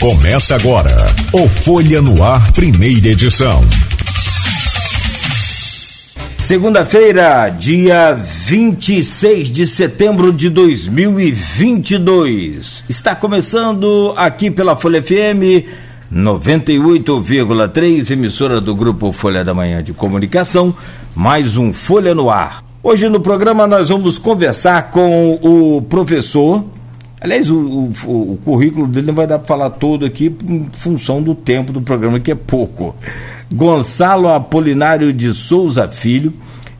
Começa agora o Folha no Ar, primeira edição. Segunda-feira, dia 26 de setembro de 2022. Está começando aqui pela Folha FM 98,3, emissora do grupo Folha da Manhã de Comunicação, mais um Folha no Ar. Hoje no programa nós vamos conversar com o professor. Aliás, o, o, o currículo dele não vai dar para falar todo aqui em função do tempo do programa, que é pouco. Gonçalo Apolinário de Souza Filho.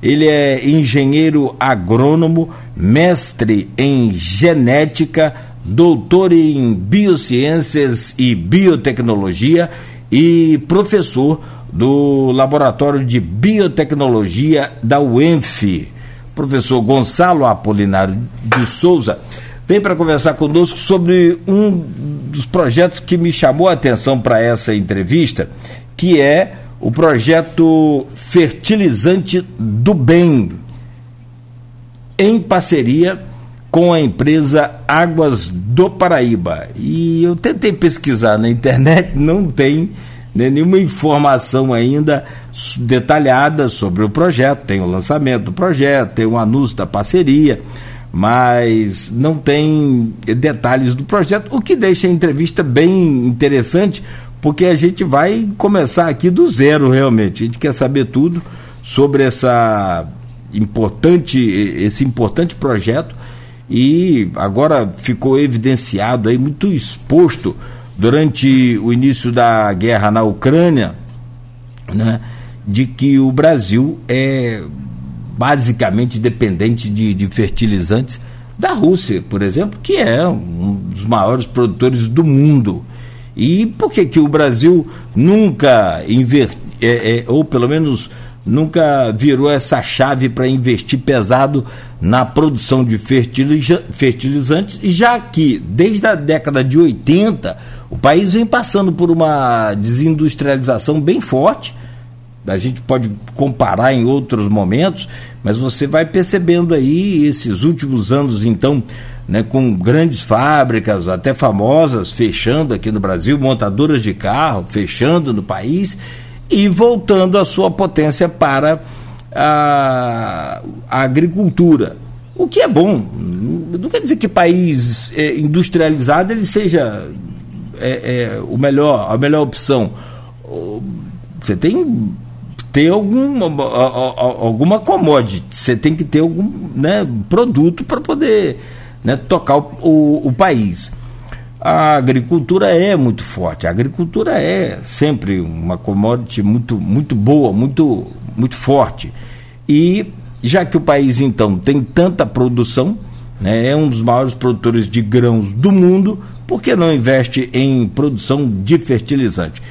Ele é engenheiro agrônomo, mestre em genética, doutor em biociências e biotecnologia e professor do Laboratório de Biotecnologia da UENF. Professor Gonçalo Apolinário de Souza vem para conversar conosco sobre um dos projetos que me chamou a atenção para essa entrevista, que é o projeto Fertilizante do Bem, em parceria com a empresa Águas do Paraíba. E eu tentei pesquisar na internet, não tem né, nenhuma informação ainda detalhada sobre o projeto. Tem o lançamento do projeto, tem o anúncio da parceria, mas não tem detalhes do projeto, o que deixa a entrevista bem interessante, porque a gente vai começar aqui do zero realmente. A gente quer saber tudo sobre essa importante esse importante projeto e agora ficou evidenciado aí muito exposto durante o início da guerra na Ucrânia, né, de que o Brasil é basicamente dependente de, de fertilizantes da Rússia, por exemplo, que é um dos maiores produtores do mundo. E por que, que o Brasil nunca investiu, é, é, ou pelo menos nunca virou essa chave para investir pesado na produção de fertilizantes, já que desde a década de 80 o país vem passando por uma desindustrialização bem forte. A gente pode comparar em outros momentos, mas você vai percebendo aí esses últimos anos, então, né, com grandes fábricas, até famosas, fechando aqui no Brasil, montadoras de carro fechando no país e voltando a sua potência para a, a agricultura. O que é bom. Não quer dizer que país é, industrializado ele seja é, é, o melhor, a melhor opção. Você tem ter alguma, alguma commodity, você tem que ter algum né, produto para poder né, tocar o, o, o, país. A agricultura é muito forte, a agricultura é sempre uma commodity muito, muito boa, muito, muito forte. E já que o país então tem tanta produção, né, é um dos maiores produtores de grãos do mundo, por que não investe em produção de fertilizante?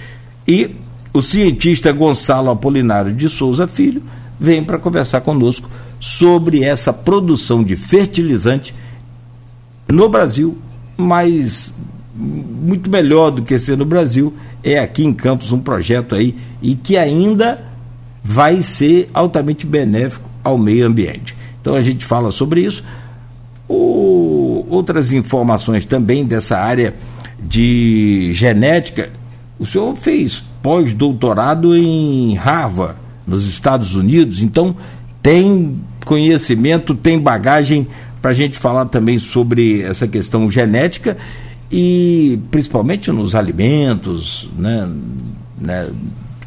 E o cientista Gonçalo Apolinário de Souza Filho vem para conversar conosco sobre essa produção de fertilizante no Brasil, mas muito melhor do que ser no Brasil, é aqui em Campos um projeto aí e que ainda vai ser altamente benéfico ao meio ambiente. Então a gente fala sobre isso. O, outras informações também dessa área de genética. O senhor fez pós-doutorado em Harvard, nos Estados Unidos, então tem conhecimento, tem bagagem para a gente falar também sobre essa questão genética e principalmente nos alimentos, né, né,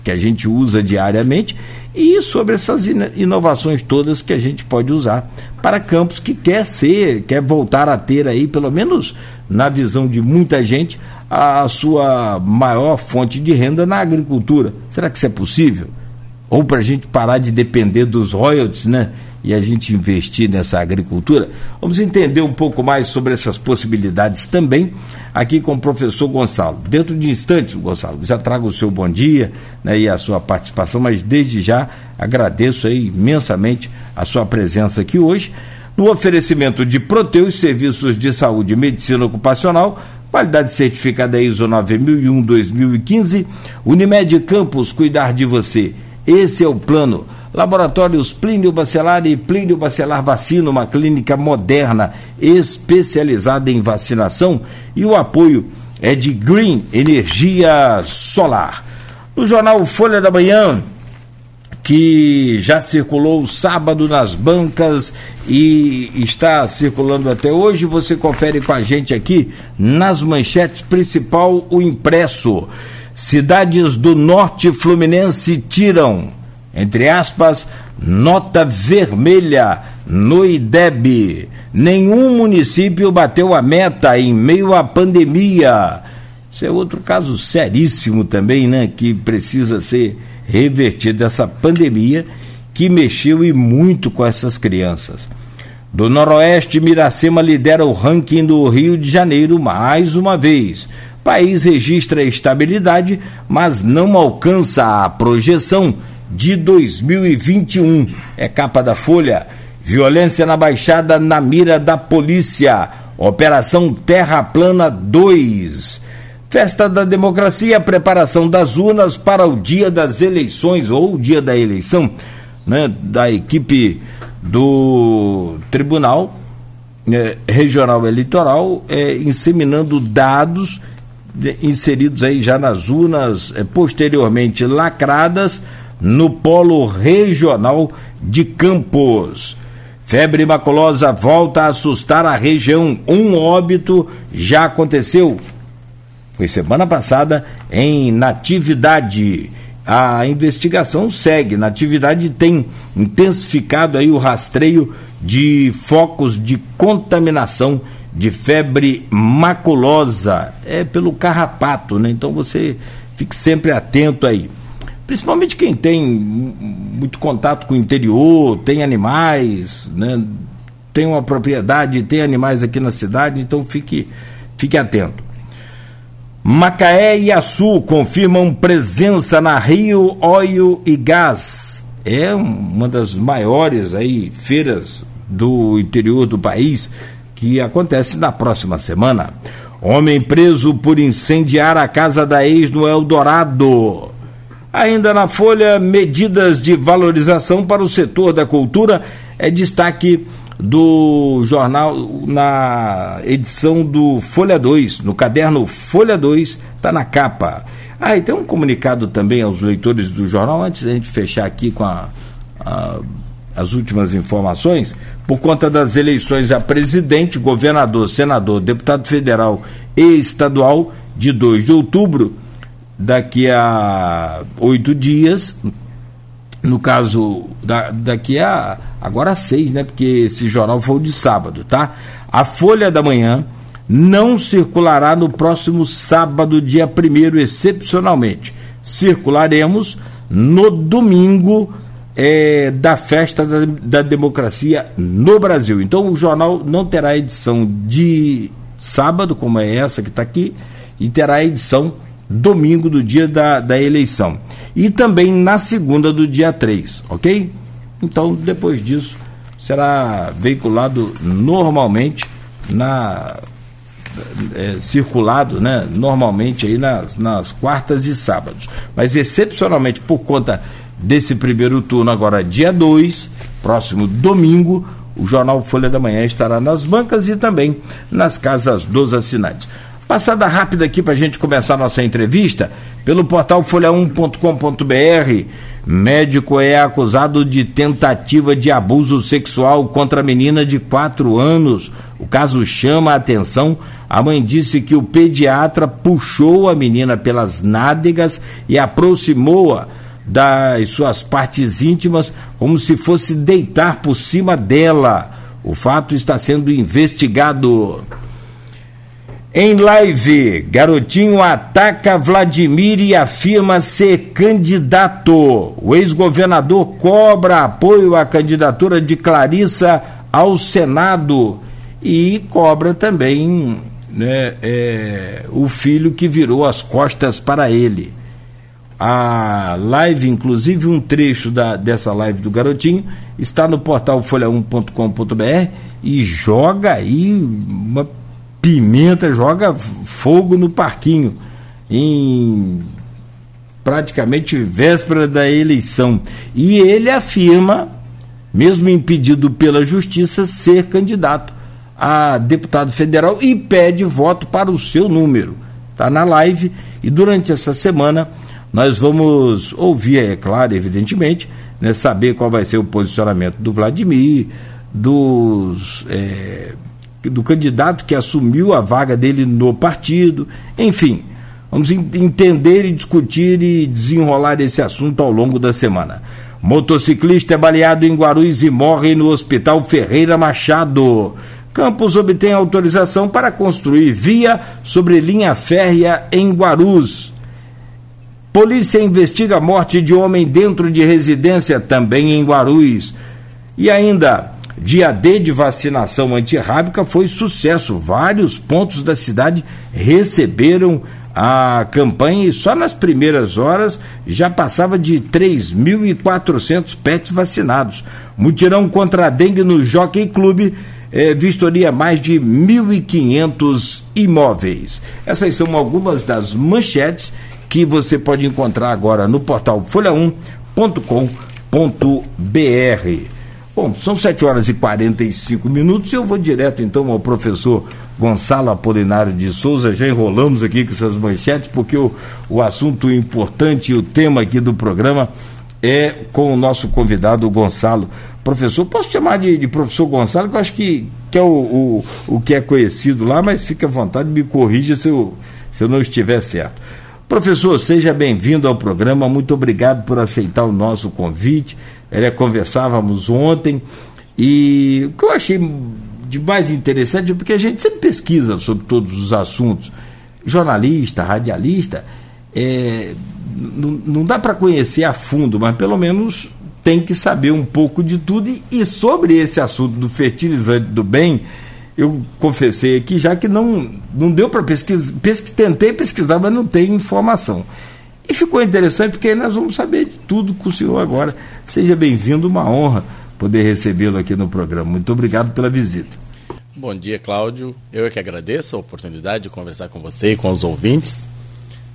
que a gente usa diariamente e sobre essas inovações todas que a gente pode usar para campos que quer ser, quer voltar a ter aí, pelo menos na visão de muita gente, a sua maior fonte de renda na agricultura. Será que isso é possível? Ou para a gente parar de depender dos royalties, né? E a gente investir nessa agricultura. Vamos entender um pouco mais sobre essas possibilidades também aqui com o professor Gonçalo. Dentro de instantes, Gonçalo, já trago o seu bom dia né, e a sua participação, mas desde já agradeço imensamente a sua presença aqui hoje. No oferecimento de Proteus Serviços de Saúde e Medicina Ocupacional, qualidade certificada ISO 9001-2015, Unimed Campos, cuidar de você. Esse é o plano. Laboratórios Plínio Bacelar e Plínio Bacelar Vacina, uma clínica moderna especializada em vacinação e o apoio é de Green Energia Solar. No jornal Folha da Manhã, que já circulou sábado nas bancas e está circulando até hoje. Você confere com a gente aqui nas manchetes principal o impresso. Cidades do norte fluminense tiram, entre aspas, nota vermelha no IDEB. Nenhum município bateu a meta em meio à pandemia. Isso é outro caso seríssimo também, né? Que precisa ser revertido essa pandemia que mexeu e muito com essas crianças. Do Noroeste, Miracema lidera o ranking do Rio de Janeiro mais uma vez. país registra estabilidade, mas não alcança a projeção de 2021. É capa da Folha. Violência na Baixada na mira da polícia. Operação Terra Plana 2. Festa da Democracia, preparação das urnas para o dia das eleições ou o dia da eleição, né, da equipe do Tribunal né, Regional Eleitoral, é, inseminando dados né, inseridos aí já nas urnas, é, posteriormente lacradas no polo regional de Campos. Febre maculosa volta a assustar a região. Um óbito já aconteceu foi semana passada em Natividade. A investigação segue. Natividade tem intensificado aí o rastreio de focos de contaminação de febre maculosa. É pelo carrapato, né? Então você fique sempre atento aí. Principalmente quem tem muito contato com o interior, tem animais, né? Tem uma propriedade, tem animais aqui na cidade, então fique, fique atento. Macaé e Açu confirmam presença na Rio Óleo e Gás. É uma das maiores aí feiras do interior do país que acontece na próxima semana. Homem preso por incendiar a casa da ex no Eldorado. Ainda na Folha, medidas de valorização para o setor da cultura é destaque do jornal na edição do Folha 2, no caderno Folha 2, está na capa. Ah, e tem um comunicado também aos leitores do jornal, antes da gente fechar aqui com a, a, as últimas informações, por conta das eleições a presidente, governador, senador, deputado federal e estadual de 2 de outubro, daqui a oito dias, no caso, da, daqui a agora seis, né? Porque esse jornal foi o de sábado, tá? A Folha da Manhã não circulará no próximo sábado, dia 1 excepcionalmente. Circularemos no domingo é, da festa da, da, democracia no Brasil. Então o jornal não terá edição de sábado, como é essa que está aqui, e terá edição domingo do dia da, da eleição. E também na segunda do dia 3, ok? Então, depois disso, será veiculado normalmente na. É, circulado né, normalmente aí nas, nas quartas e sábados. Mas excepcionalmente por conta desse primeiro turno, agora dia 2, próximo domingo, o jornal Folha da Manhã estará nas bancas e também nas casas dos assinantes. Passada rápida aqui para a gente começar nossa entrevista, pelo portal folha1.com.br, médico é acusado de tentativa de abuso sexual contra a menina de 4 anos. O caso chama a atenção. A mãe disse que o pediatra puxou a menina pelas nádegas e aproximou-a das suas partes íntimas como se fosse deitar por cima dela. O fato está sendo investigado. Em live, Garotinho ataca Vladimir e afirma ser candidato. O ex-governador cobra apoio à candidatura de Clarissa ao Senado e cobra também né, é, o filho que virou as costas para ele. A live, inclusive um trecho da, dessa live do Garotinho, está no portal folha1.com.br e joga aí uma Pimenta joga fogo no parquinho em praticamente véspera da eleição. E ele afirma, mesmo impedido pela justiça, ser candidato a deputado federal e pede voto para o seu número. está na live e durante essa semana nós vamos ouvir, é claro, evidentemente, né, saber qual vai ser o posicionamento do Vladimir, dos, é, do candidato que assumiu a vaga dele no partido, enfim. Vamos entender e discutir e desenrolar esse assunto ao longo da semana. Motociclista é baleado em Guarulhos e morre no Hospital Ferreira Machado. Campos obtém autorização para construir via sobre linha férrea em Guarus. Polícia investiga a morte de homem dentro de residência também em Guarulhos. E ainda, dia D de vacinação antirrábica foi sucesso. Vários pontos da cidade receberam a campanha e só nas primeiras horas já passava de 3.400 pets vacinados. Mutirão contra a dengue no Jockey Clube é, vistoria mais de 1.500 imóveis. Essas são algumas das manchetes que você pode encontrar agora no portal folha1.com.br. Bom, são 7 horas e 45 minutos e eu vou direto então ao professor Gonçalo Apolinário de Souza. Já enrolamos aqui com essas manchetes, porque o, o assunto importante e o tema aqui do programa é com o nosso convidado Gonçalo professor, posso chamar de, de professor Gonçalo, que eu acho que, que é o, o, o que é conhecido lá, mas fique à vontade, me corrija se eu, se eu não estiver certo. Professor, seja bem-vindo ao programa, muito obrigado por aceitar o nosso convite. É, conversávamos ontem e o que eu achei de mais interessante é porque a gente sempre pesquisa sobre todos os assuntos. Jornalista, radialista, é, não, dá para conhecer a fundo, mas pelo menos tem que saber um pouco de tudo. E, e sobre esse assunto do fertilizante do bem, eu confessei aqui já que não, não deu para pesquisar, pesquis, tentei pesquisar, mas não tem informação. E ficou interessante porque nós vamos saber de tudo com o senhor agora. Seja bem-vindo, uma honra poder recebê-lo aqui no programa. Muito obrigado pela visita. Bom dia, Cláudio. Eu é que agradeço a oportunidade de conversar com você e com os ouvintes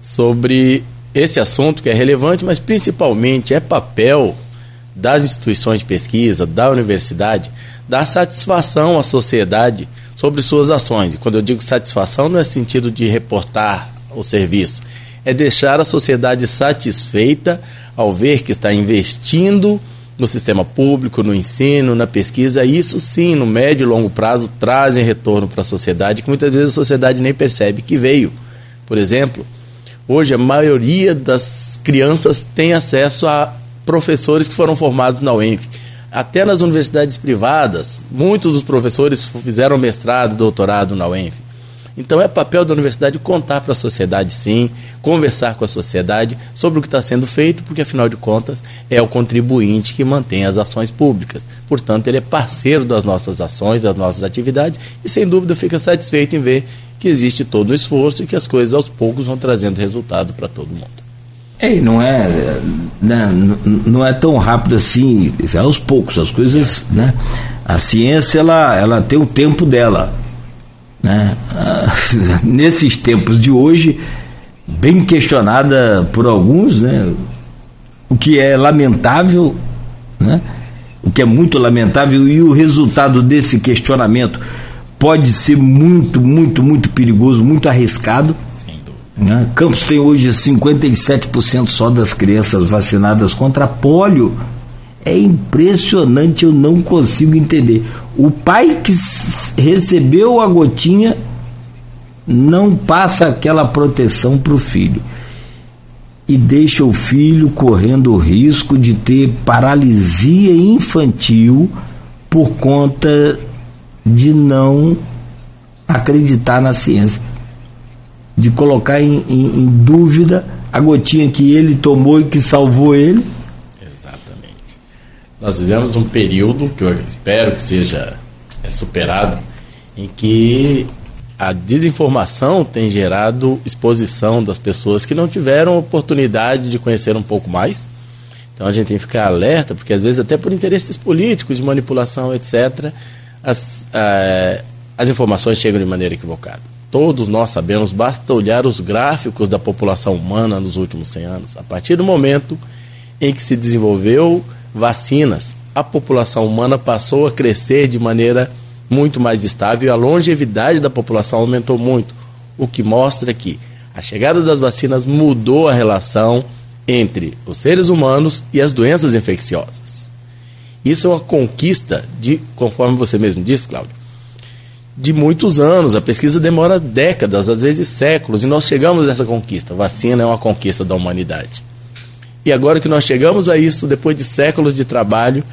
sobre esse assunto que é relevante, mas principalmente é papel das instituições de pesquisa, da universidade, dar satisfação à sociedade sobre suas ações. Quando eu digo satisfação, não é sentido de reportar o serviço, é deixar a sociedade satisfeita ao ver que está investindo no sistema público, no ensino, na pesquisa, isso sim, no médio e longo prazo, trazem retorno para a sociedade, que muitas vezes a sociedade nem percebe que veio. Por exemplo, hoje a maioria das crianças tem acesso a professores que foram formados na UENF. Até nas universidades privadas, muitos dos professores fizeram mestrado, doutorado na UENF. Então é papel da universidade contar para a sociedade, sim, conversar com a sociedade sobre o que está sendo feito, porque afinal de contas é o contribuinte que mantém as ações públicas. Portanto, ele é parceiro das nossas ações, das nossas atividades e sem dúvida fica satisfeito em ver que existe todo o esforço e que as coisas aos poucos vão trazendo resultado para todo mundo. É, não é, né, não é tão rápido assim, é aos poucos, as coisas, né? A ciência, ela, ela tem o tempo dela, né? Nesses tempos de hoje, bem questionada por alguns, né? O que é lamentável, né? O que é muito lamentável e o resultado desse questionamento pode ser muito, muito, muito perigoso, muito arriscado, né? Campos tem hoje 57% só das crianças vacinadas contra polio. É impressionante, eu não consigo entender. O pai que recebeu a gotinha não passa aquela proteção para o filho e deixa o filho correndo o risco de ter paralisia infantil por conta de não acreditar na ciência de colocar em, em, em dúvida a gotinha que ele tomou e que salvou ele. Nós vivemos um período que eu espero que seja é, superado, em que a desinformação tem gerado exposição das pessoas que não tiveram oportunidade de conhecer um pouco mais. Então a gente tem que ficar alerta, porque às vezes, até por interesses políticos, de manipulação, etc., as, as informações chegam de maneira equivocada todos nós sabemos, basta olhar os gráficos da população humana nos últimos 100 anos. A partir do momento em que se desenvolveu vacinas, a população humana passou a crescer de maneira muito mais estável e a longevidade da população aumentou muito, o que mostra que A chegada das vacinas mudou a relação entre os seres humanos e as doenças infecciosas. Isso é uma conquista de, conforme você mesmo disse, Cláudio, de muitos anos. A pesquisa demora décadas, às vezes séculos, e nós chegamos a essa conquista. A vacina é uma conquista da humanidade. E agora que nós chegamos a isso, depois de séculos de trabalho,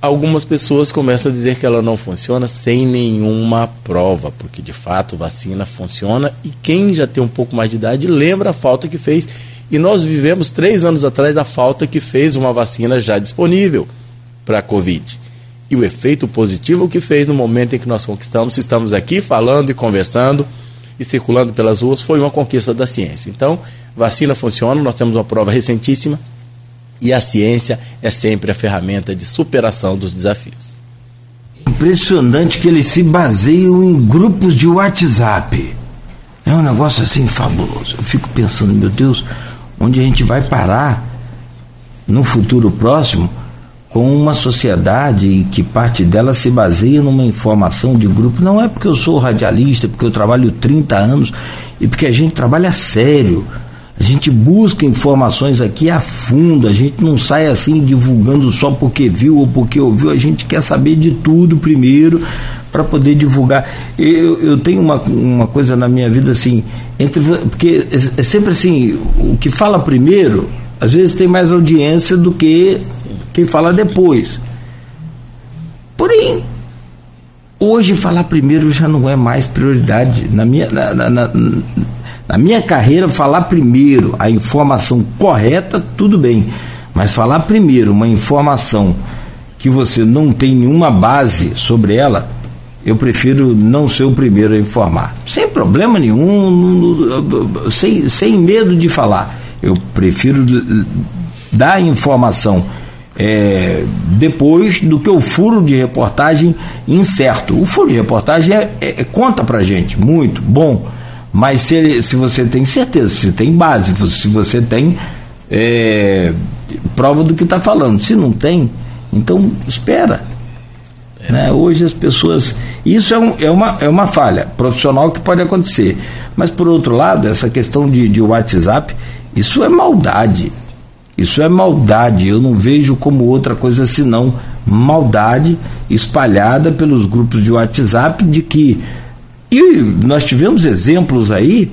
algumas pessoas começam a dizer que ela não funciona sem nenhuma prova, porque de fato vacina funciona e quem já tem um pouco mais de idade lembra a falta que fez. E nós vivemos três anos atrás a falta que fez uma vacina já disponível para a Covid. E o efeito positivo que fez no momento em que nós conquistamos, estamos aqui falando e conversando e circulando pelas ruas, foi uma conquista da ciência. Então, vacina funciona, nós temos uma prova recentíssima e a ciência é sempre a ferramenta de superação dos desafios. Impressionante que eles se baseiam em grupos de WhatsApp. É um negócio assim fabuloso. Eu fico pensando, meu Deus, onde a gente vai parar no futuro próximo com uma sociedade que parte dela se baseia numa informação de grupo. Não é porque eu sou radialista, porque eu trabalho 30 anos e porque a gente trabalha sério a gente busca informações aqui a fundo, a gente não sai assim divulgando só porque viu ou porque ouviu, a gente quer saber de tudo primeiro para poder divulgar. Eu, eu tenho uma, uma coisa na minha vida assim, entre porque é, é sempre assim, o que fala primeiro, às vezes tem mais audiência do que quem fala depois. Porém, hoje falar primeiro já não é mais prioridade. Na minha, na, na, na, na minha carreira, falar primeiro a informação correta, tudo bem. Mas falar primeiro uma informação que você não tem nenhuma base sobre ela, eu prefiro não ser o primeiro a informar. Sem problema nenhum, sem, sem medo de falar. Eu prefiro dar informação é, depois do que o furo de reportagem incerto. O furo de reportagem é, é, conta pra gente, muito bom mas se, ele, se você tem certeza, se tem base, se você tem é, prova do que está falando. Se não tem, então espera. É. Né? Hoje as pessoas. Isso é, um, é, uma, é uma falha profissional que pode acontecer. Mas por outro lado, essa questão de, de WhatsApp, isso é maldade. Isso é maldade. Eu não vejo como outra coisa senão maldade espalhada pelos grupos de WhatsApp de que e nós tivemos exemplos aí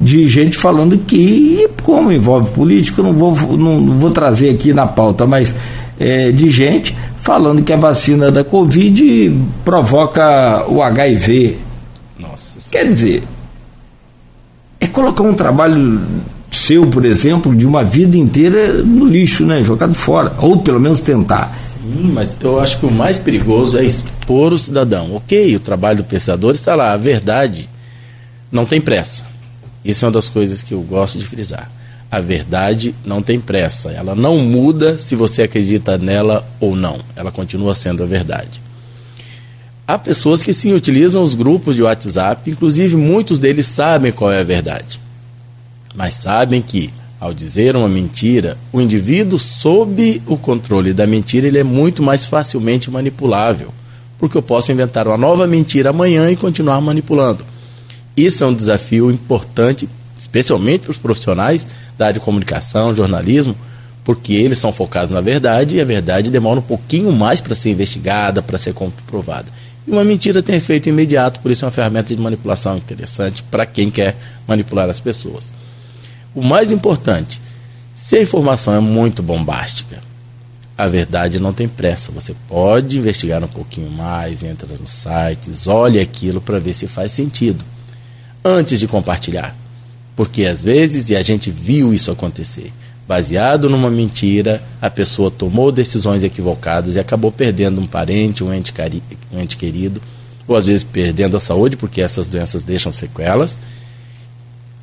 de gente falando que, como envolve política, eu não vou, não, não vou trazer aqui na pauta, mas é, de gente falando que a vacina da Covid provoca o HIV. Nossa. Quer dizer, é colocar um trabalho seu, por exemplo, de uma vida inteira no lixo, né? Jogado fora. Ou pelo menos tentar. Sim, mas eu acho que o mais perigoso é expor o cidadão. Ok, o trabalho do pensador está lá. A verdade não tem pressa. Isso é uma das coisas que eu gosto de frisar. A verdade não tem pressa. Ela não muda se você acredita nela ou não. Ela continua sendo a verdade. Há pessoas que sim utilizam os grupos de WhatsApp, inclusive muitos deles sabem qual é a verdade. Mas sabem que ao dizer uma mentira, o indivíduo, sob o controle da mentira, ele é muito mais facilmente manipulável, porque eu posso inventar uma nova mentira amanhã e continuar manipulando. Isso é um desafio importante, especialmente para os profissionais da área de comunicação, jornalismo, porque eles são focados na verdade e a verdade demora um pouquinho mais para ser investigada, para ser comprovada. E uma mentira tem efeito imediato, por isso é uma ferramenta de manipulação interessante para quem quer manipular as pessoas. O mais importante, se a informação é muito bombástica, a verdade não tem pressa. Você pode investigar um pouquinho mais, entra nos sites, olhe aquilo para ver se faz sentido antes de compartilhar. Porque às vezes, e a gente viu isso acontecer, baseado numa mentira, a pessoa tomou decisões equivocadas e acabou perdendo um parente, um ente, cari um ente querido, ou às vezes perdendo a saúde, porque essas doenças deixam sequelas,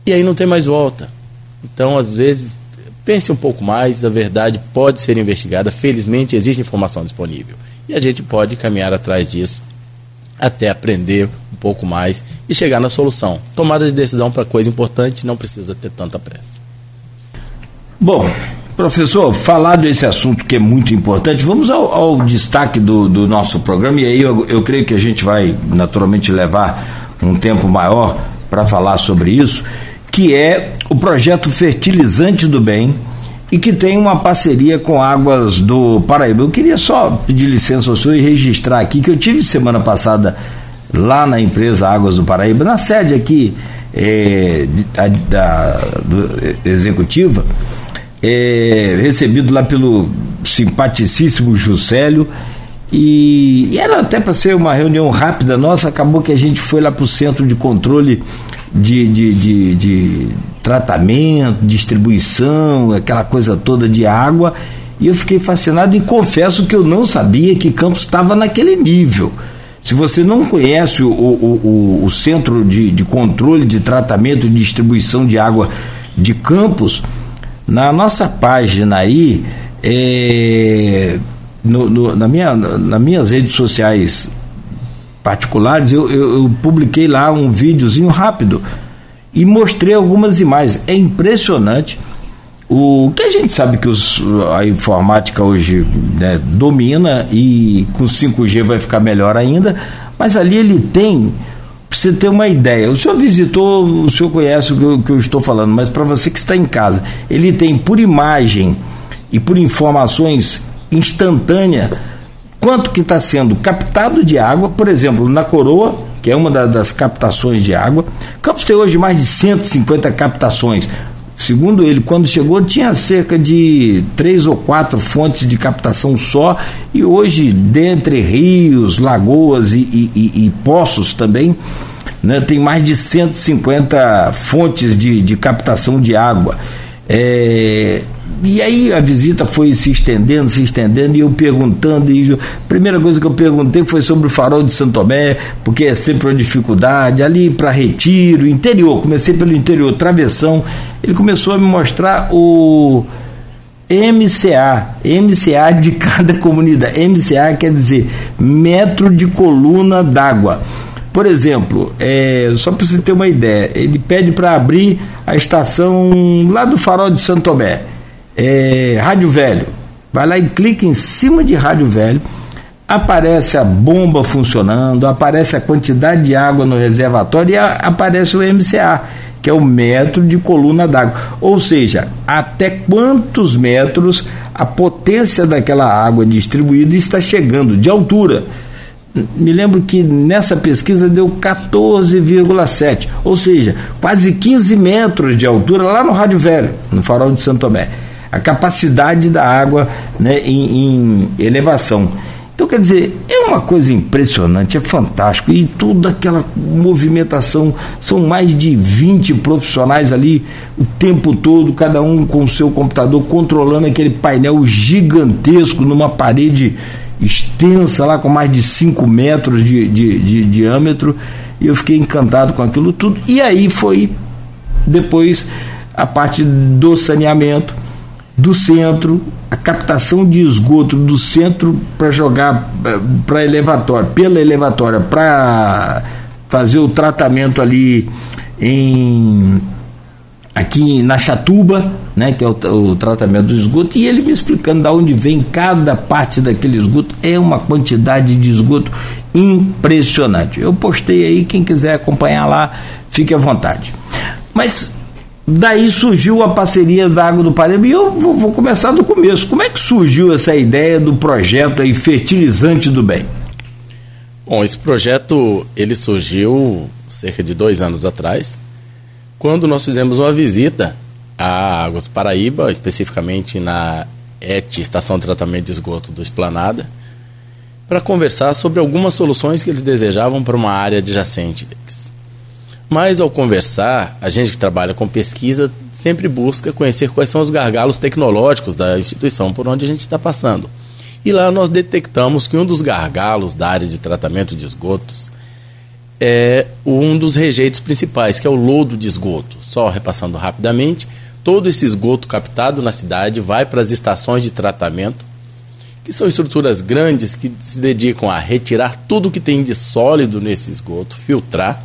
e aí não tem mais volta. Então, às vezes, pense um pouco mais, a verdade pode ser investigada. Felizmente, existe informação disponível. E a gente pode caminhar atrás disso até aprender um pouco mais e chegar na solução. Tomada de decisão para coisa importante não precisa ter tanta pressa. Bom, professor, falado desse assunto que é muito importante, vamos ao, ao destaque do, do, nosso programa e aí eu, eu creio que a gente vai naturalmente levar um tempo maior para falar sobre isso que é o projeto Fertilizante do Bem e que tem uma parceria com Águas do Paraíba. Eu queria só pedir licença ao senhor e registrar aqui que eu tive semana passada lá na empresa Águas do Paraíba, na sede aqui é, da, da executiva, é, recebido lá pelo simpaticíssimo Juscelio. E, e era até para ser uma reunião rápida nossa, acabou que a gente foi lá para o centro de controle de, de, de, de tratamento, distribuição, aquela coisa toda de água. E eu fiquei fascinado e confesso que eu não sabia que Campos estava naquele nível. Se você não conhece o, o, o, o Centro de, de, Controle de Tratamento e Distribuição de Água de Campos, na nossa página aí, é, no, no, na minha, nas minhas redes sociais particulares, eu, eu, eu publiquei lá um videozinho rápido e mostrei algumas imagens. É impressionante. O que a gente sabe que os, a informática hoje né, domina e com 5G vai ficar melhor ainda, mas ali ele tem, para você ter uma ideia, o senhor visitou, o senhor conhece o que eu, que eu estou falando, mas para você que está em casa, ele tem por imagem e por informações instantânea quanto que está sendo captado de água, por exemplo, na coroa, que é uma da, das captações de água. Campos tem hoje mais de 150 captações. Segundo ele, quando chegou, tinha cerca de três ou quatro fontes de captação só, e hoje, dentre rios, lagoas e, e, e, e poços também, né, tem mais de 150 fontes de, de captação de água. É, e aí a visita foi se estendendo, se estendendo, e eu perguntando, e a primeira coisa que eu perguntei foi sobre o farol de Santo Tomé, porque é sempre uma dificuldade, ali para retiro, interior, comecei pelo interior, travessão, ele começou a me mostrar o MCA, MCA de cada comunidade. MCA quer dizer metro de coluna d'água. Por exemplo, é, só para você ter uma ideia, ele pede para abrir a estação lá do Farol de Santo Tomé, é, Rádio Velho. Vai lá e clica em cima de Rádio Velho, aparece a bomba funcionando, aparece a quantidade de água no reservatório e a, aparece o MCA, que é o metro de coluna d'água. Ou seja, até quantos metros a potência daquela água distribuída está chegando de altura me lembro que nessa pesquisa deu 14,7, ou seja, quase 15 metros de altura lá no Rádio Velho, no farol de Santo Tomé. A capacidade da água né, em, em elevação. Então, quer dizer, é uma coisa impressionante, é fantástico. E toda aquela movimentação, são mais de 20 profissionais ali o tempo todo, cada um com o seu computador, controlando aquele painel gigantesco numa parede extensa lá com mais de 5 metros de, de, de, diâmetro e eu fiquei encantado com aquilo tudo. E aí foi depois a parte do saneamento do centro, a captação de esgoto do centro para jogar para elevatória, pela elevatória, para fazer o tratamento ali em aqui na Chatuba, né, que é o, o, tratamento do esgoto, e ele me explicando de onde vem cada parte daquele esgoto, é uma quantidade de esgoto impressionante. Eu postei aí, quem quiser acompanhar lá, fique à vontade. Mas daí surgiu a parceria da Água do Paraíba, e eu vou, vou começar do começo. Como é que surgiu essa ideia do projeto aí, Fertilizante do Bem? Bom, esse projeto ele surgiu cerca de dois anos atrás, quando nós fizemos uma visita à Águas Paraíba, especificamente na ET, Estação de Tratamento de Esgoto do Esplanada, para conversar sobre algumas soluções que eles desejavam para uma área adjacente deles. Mas ao conversar, a gente que trabalha com pesquisa sempre busca conhecer quais são os gargalos tecnológicos da instituição por onde a gente está passando. E lá nós detectamos que um dos gargalos da área de tratamento de esgotos é um dos rejeitos principais, que é o lodo de esgoto. Só repassando rapidamente, todo esse esgoto captado na cidade vai para as estações de tratamento, que são estruturas grandes que se dedicam a retirar tudo que tem de sólido nesse esgoto, filtrar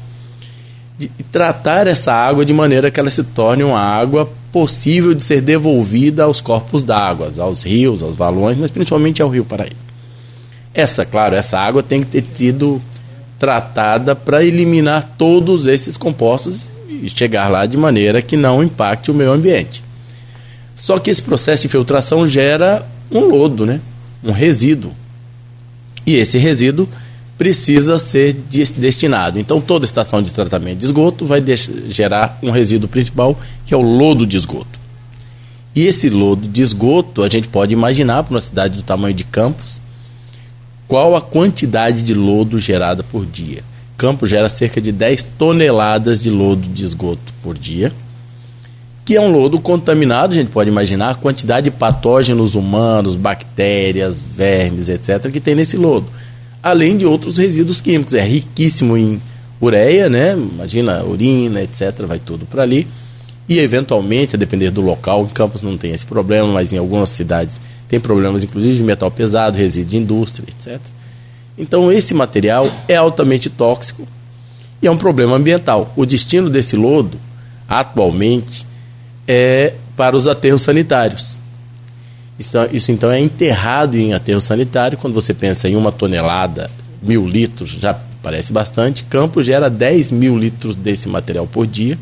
e tratar essa água de maneira que ela se torne uma água possível de ser devolvida aos corpos d'água, aos rios, aos valões, mas principalmente ao Rio Paraíba. Essa, claro, essa água tem que ter tido tratada para eliminar todos esses compostos e chegar lá de maneira que não impacte o meio ambiente. Só que esse processo de filtração gera um lodo, né? um resíduo. E esse resíduo precisa ser destinado. Então, toda estação de tratamento de esgoto vai gerar um resíduo principal, que é o lodo de esgoto. E esse lodo de esgoto, a gente pode imaginar para uma cidade do tamanho de Campos, qual a quantidade de lodo gerada por dia. Campos gera cerca de 10 toneladas de lodo de esgoto por dia, que é um lodo contaminado, a gente pode imaginar a quantidade de patógenos humanos, bactérias, vermes, etc., que tem nesse lodo. Além de outros resíduos químicos. É riquíssimo em ureia, né? Imagina urina, etc., vai tudo para ali e eventualmente, a depender do local, em Campos não tem esse problema, mas em algumas cidades tem problemas, inclusive de metal pesado, resíduo de indústria, etc. Então, esse material é altamente tóxico e é um problema ambiental. O destino desse lodo, atualmente, é para os aterros sanitários. Isso, isso então é enterrado em aterro sanitário. Quando você pensa em uma tonelada, mil litros, já parece bastante. Campos gera 10 mil litros desse material por dia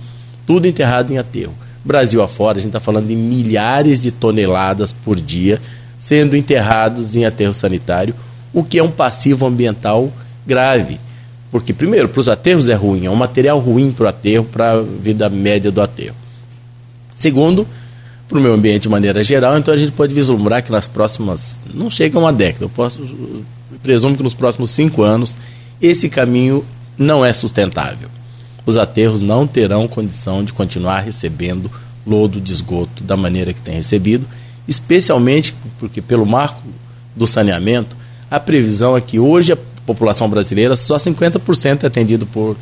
tudo enterrado em aterro. Brasil afora, a gente está falando de milhares de toneladas por dia sendo enterrados em aterro sanitário, o que é um passivo ambiental grave. Porque, primeiro, para os aterros é ruim, é um material ruim para o aterro, para a vida média do aterro. Segundo, para o meio ambiente de maneira geral, então a gente pode vislumbrar que nas próximas. não chega a uma década, eu posso. Eu presumo que nos próximos cinco anos esse caminho não é sustentável os aterros não terão condição de continuar recebendo lodo de esgoto da maneira que tem recebido, especialmente porque, pelo marco do saneamento, a previsão é que hoje a população brasileira só 50% é atendido por,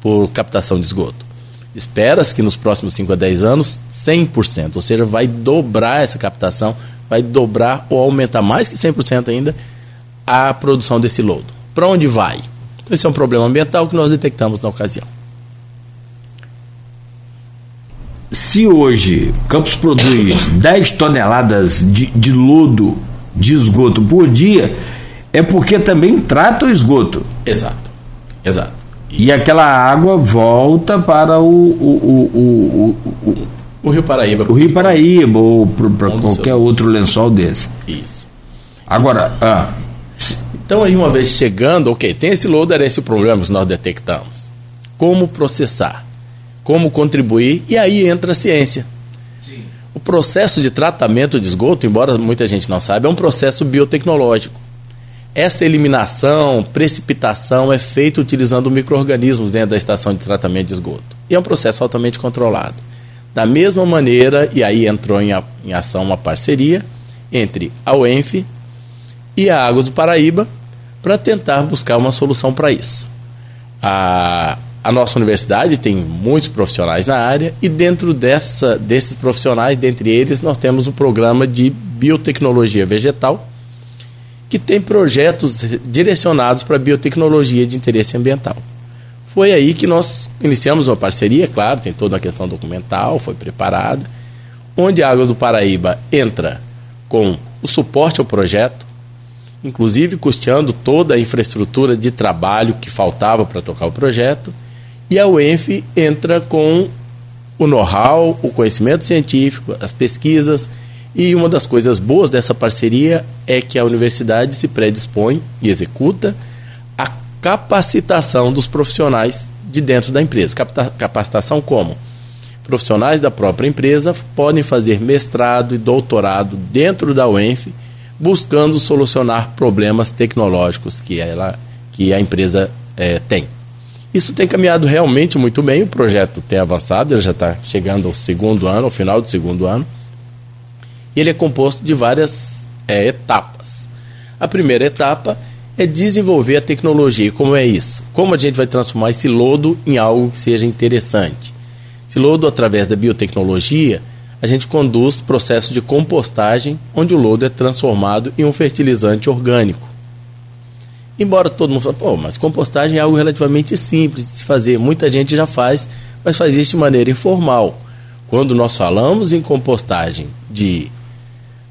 por captação de esgoto. Espera-se que nos próximos 5 a 10 anos, 100%, ou seja, vai dobrar essa captação, vai dobrar ou aumentar mais que 100% ainda a produção desse lodo. Para onde vai? Então, esse é um problema ambiental que nós detectamos na ocasião. Se hoje Campos produz 10 toneladas de, de lodo de esgoto por dia, é porque também trata o esgoto. Exato. Exato. E aquela água volta para o, o, o, o, o Rio Paraíba. O Rio Paraíba ou para qualquer outro lençol desse. Isso. Agora, ah, então aí uma vez chegando, ok, tem esse lodo, era esse o problema que nós detectamos. Como processar? Como contribuir, e aí entra a ciência. Sim. O processo de tratamento de esgoto, embora muita gente não saiba, é um processo biotecnológico. Essa eliminação, precipitação é feita utilizando micro-organismos dentro da estação de tratamento de esgoto. E é um processo altamente controlado. Da mesma maneira, e aí entrou em, a, em ação uma parceria entre a UENF e a Água do Paraíba para tentar buscar uma solução para isso. A, a nossa universidade tem muitos profissionais na área e dentro dessa, desses profissionais, dentre eles, nós temos o programa de biotecnologia vegetal, que tem projetos direcionados para biotecnologia de interesse ambiental. Foi aí que nós iniciamos uma parceria, claro, tem toda a questão documental, foi preparada, onde a Águas do Paraíba entra com o suporte ao projeto, inclusive custeando toda a infraestrutura de trabalho que faltava para tocar o projeto, e a UENF entra com o know-how, o conhecimento científico, as pesquisas. E uma das coisas boas dessa parceria é que a universidade se predispõe e executa a capacitação dos profissionais de dentro da empresa. Capacitação como? Profissionais da própria empresa podem fazer mestrado e doutorado dentro da UENF, buscando solucionar problemas tecnológicos que, ela, que a empresa é, tem. Isso tem caminhado realmente muito bem, o projeto tem avançado, ele já está chegando ao segundo ano, ao final do segundo ano. E ele é composto de várias é, etapas. A primeira etapa é desenvolver a tecnologia. E como é isso? Como a gente vai transformar esse lodo em algo que seja interessante? Esse lodo, através da biotecnologia, a gente conduz processo de compostagem, onde o lodo é transformado em um fertilizante orgânico. Embora todo mundo fale, pô, mas compostagem é algo relativamente simples de se fazer. Muita gente já faz, mas faz isso de maneira informal. Quando nós falamos em compostagem de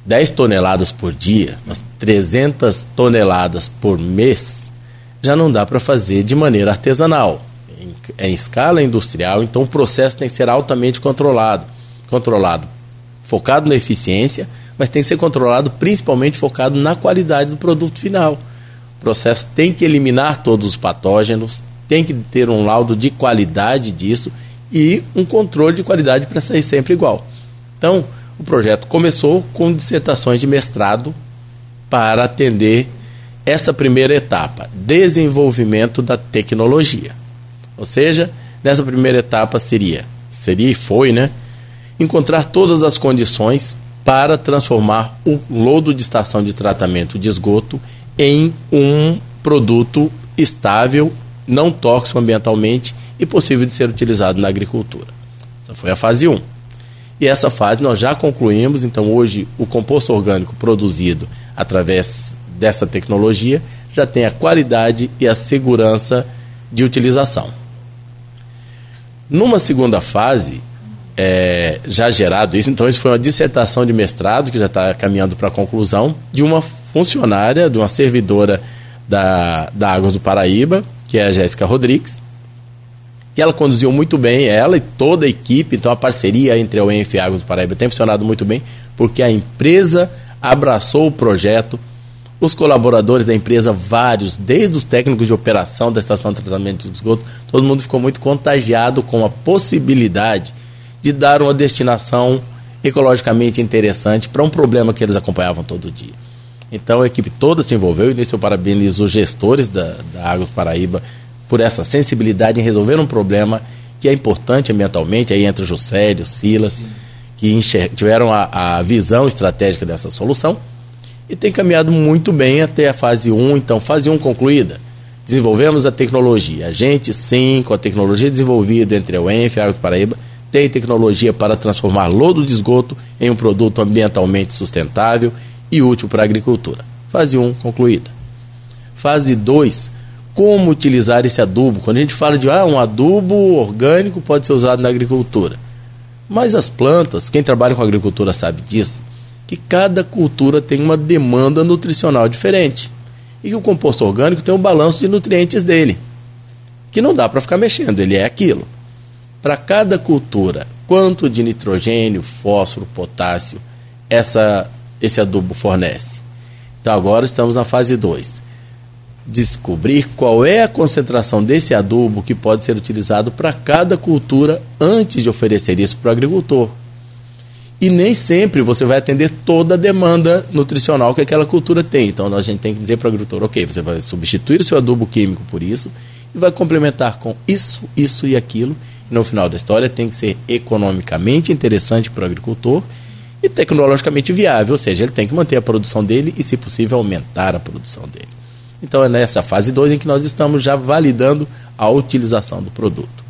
10 toneladas por dia, 300 toneladas por mês, já não dá para fazer de maneira artesanal. em, em escala industrial, então o processo tem que ser altamente controlado. Controlado, focado na eficiência, mas tem que ser controlado principalmente focado na qualidade do produto final. O processo tem que eliminar todos os patógenos, tem que ter um laudo de qualidade disso e um controle de qualidade para sair sempre igual. Então, o projeto começou com dissertações de mestrado para atender essa primeira etapa, desenvolvimento da tecnologia. Ou seja, nessa primeira etapa seria, seria e foi, né, encontrar todas as condições para transformar o lodo de estação de tratamento de esgoto em um produto estável, não tóxico ambientalmente e possível de ser utilizado na agricultura. Essa foi a fase 1. E essa fase nós já concluímos, então hoje o composto orgânico produzido através dessa tecnologia já tem a qualidade e a segurança de utilização. Numa segunda fase, é, já gerado isso, então isso foi uma dissertação de mestrado que já está caminhando para a conclusão de uma funcionária, de uma servidora da, da Águas do Paraíba, que é a Jéssica Rodrigues, que ela conduziu muito bem, ela e toda a equipe, então a parceria entre a UENF e a Águas do Paraíba tem funcionado muito bem, porque a empresa abraçou o projeto, os colaboradores da empresa, vários, desde os técnicos de operação da estação de tratamento de esgoto, todo mundo ficou muito contagiado com a possibilidade de dar uma destinação ecologicamente interessante para um problema que eles acompanhavam todo dia. Então a equipe toda se envolveu e nisso eu parabenizo os gestores da, da Águas Paraíba por essa sensibilidade em resolver um problema que é importante ambientalmente, aí entra o Juscelio, Silas, Sim. que tiveram a, a visão estratégica dessa solução e tem caminhado muito bem até a fase 1. Então, fase 1 concluída, desenvolvemos a tecnologia. A gente, sim, com a tecnologia desenvolvida entre a UENF e a Água do Paraíba, tem tecnologia para transformar lodo de esgoto em um produto ambientalmente sustentável e útil para a agricultura. Fase 1 concluída. Fase 2, como utilizar esse adubo? Quando a gente fala de ah, um adubo orgânico pode ser usado na agricultura. Mas as plantas, quem trabalha com agricultura sabe disso, que cada cultura tem uma demanda nutricional diferente. E que o composto orgânico tem um balanço de nutrientes dele, que não dá para ficar mexendo, ele é aquilo. Para cada cultura, quanto de nitrogênio, fósforo, potássio essa, esse adubo fornece? Então agora estamos na fase 2. Descobrir qual é a concentração desse adubo que pode ser utilizado para cada cultura antes de oferecer isso para o agricultor e nem sempre você vai atender toda a demanda nutricional que aquela cultura tem. Então a gente tem que dizer para o agricultor, ok, você vai substituir o seu adubo químico por isso e vai complementar com isso, isso e aquilo. E no final da história tem que ser economicamente interessante para o agricultor e tecnologicamente viável, ou seja, ele tem que manter a produção dele e, se possível, aumentar a produção dele. Então é nessa fase 2 em que nós estamos já validando a utilização do produto.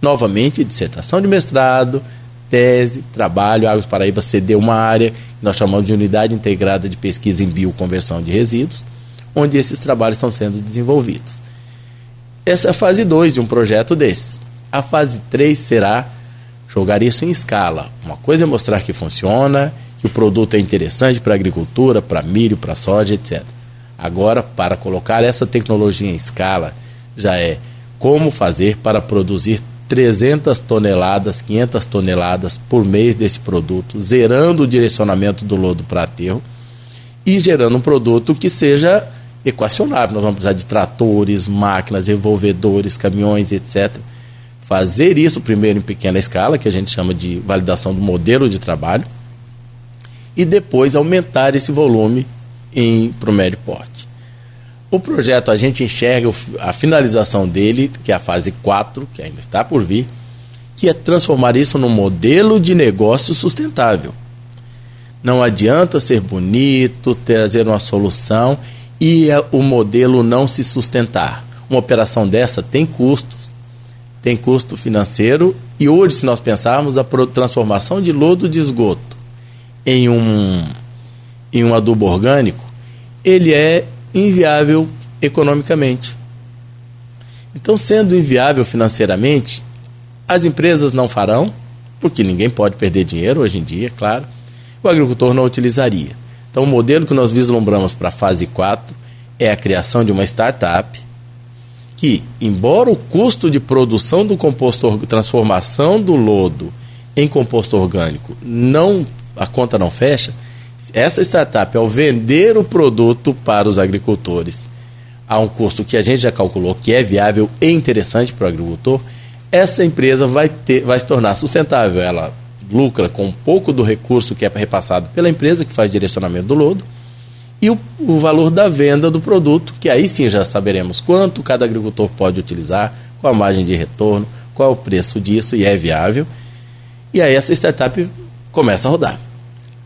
Novamente, dissertação de mestrado, tese, trabalho, Águas Paraíba cedeu uma área que nós chamamos de Unidade Integrada de Pesquisa em Bioconversão de Resíduos, onde esses trabalhos estão sendo desenvolvidos. Essa é a fase 2 de um projeto desse. A fase 3 será jogar isso em escala. Uma coisa é mostrar que funciona, que o produto é interessante para a agricultura, para milho, para soja, etc. Agora, para colocar essa tecnologia em escala, já é como fazer para produzir 300 toneladas, 500 toneladas por mês desse produto, zerando o direcionamento do lodo para aterro e gerando um produto que seja equacionável. Nós vamos precisar de tratores, máquinas, revolvedores, caminhões, etc. Fazer isso primeiro em pequena escala, que a gente chama de validação do modelo de trabalho, e depois aumentar esse volume para o médio porte. O projeto a gente enxerga a finalização dele, que é a fase 4, que ainda está por vir, que é transformar isso num modelo de negócio sustentável. Não adianta ser bonito, trazer uma solução e o modelo não se sustentar. Uma operação dessa tem custos, tem custo financeiro e hoje, se nós pensarmos a transformação de lodo de esgoto em um, em um adubo orgânico, ele é inviável economicamente. Então, sendo inviável financeiramente, as empresas não farão, porque ninguém pode perder dinheiro hoje em dia, claro. O agricultor não utilizaria. Então, o modelo que nós vislumbramos para a fase 4 é a criação de uma startup que, embora o custo de produção do composto, transformação do lodo em composto orgânico, não a conta não fecha, essa startup, ao vender o produto para os agricultores a um custo que a gente já calculou que é viável e interessante para o agricultor, essa empresa vai, ter, vai se tornar sustentável. Ela lucra com um pouco do recurso que é repassado pela empresa que faz direcionamento do lodo e o, o valor da venda do produto, que aí sim já saberemos quanto cada agricultor pode utilizar, qual a margem de retorno, qual o preço disso e é viável. E aí essa startup começa a rodar.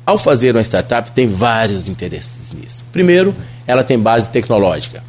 Ao fazer uma startup, tem vários interesses nisso. Primeiro, ela tem base tecnológica.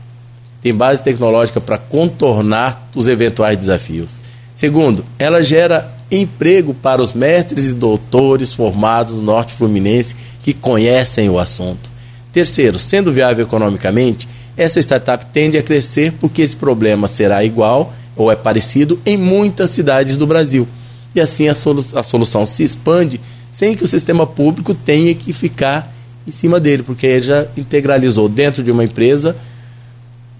Tem base tecnológica para contornar os eventuais desafios. Segundo, ela gera emprego para os mestres e doutores formados no Norte Fluminense que conhecem o assunto. Terceiro, sendo viável economicamente, essa startup tende a crescer porque esse problema será igual ou é parecido em muitas cidades do Brasil. E assim a, solu a solução se expande sem que o sistema público tenha que ficar em cima dele, porque ele já integralizou dentro de uma empresa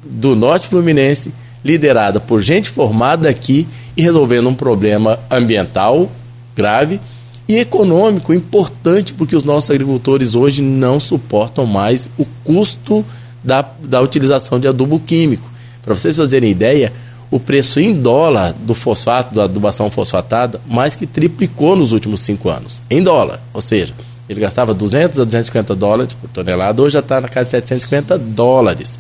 do Norte Fluminense, liderada por gente formada aqui e resolvendo um problema ambiental grave e econômico importante, porque os nossos agricultores hoje não suportam mais o custo da, da utilização de adubo químico. Para vocês fazerem ideia, o preço em dólar do fosfato, da adubação fosfatada, mais que triplicou nos últimos cinco anos. Em dólar. Ou seja, ele gastava 200 a 250 dólares por tonelada, hoje já está na casa de 750 dólares.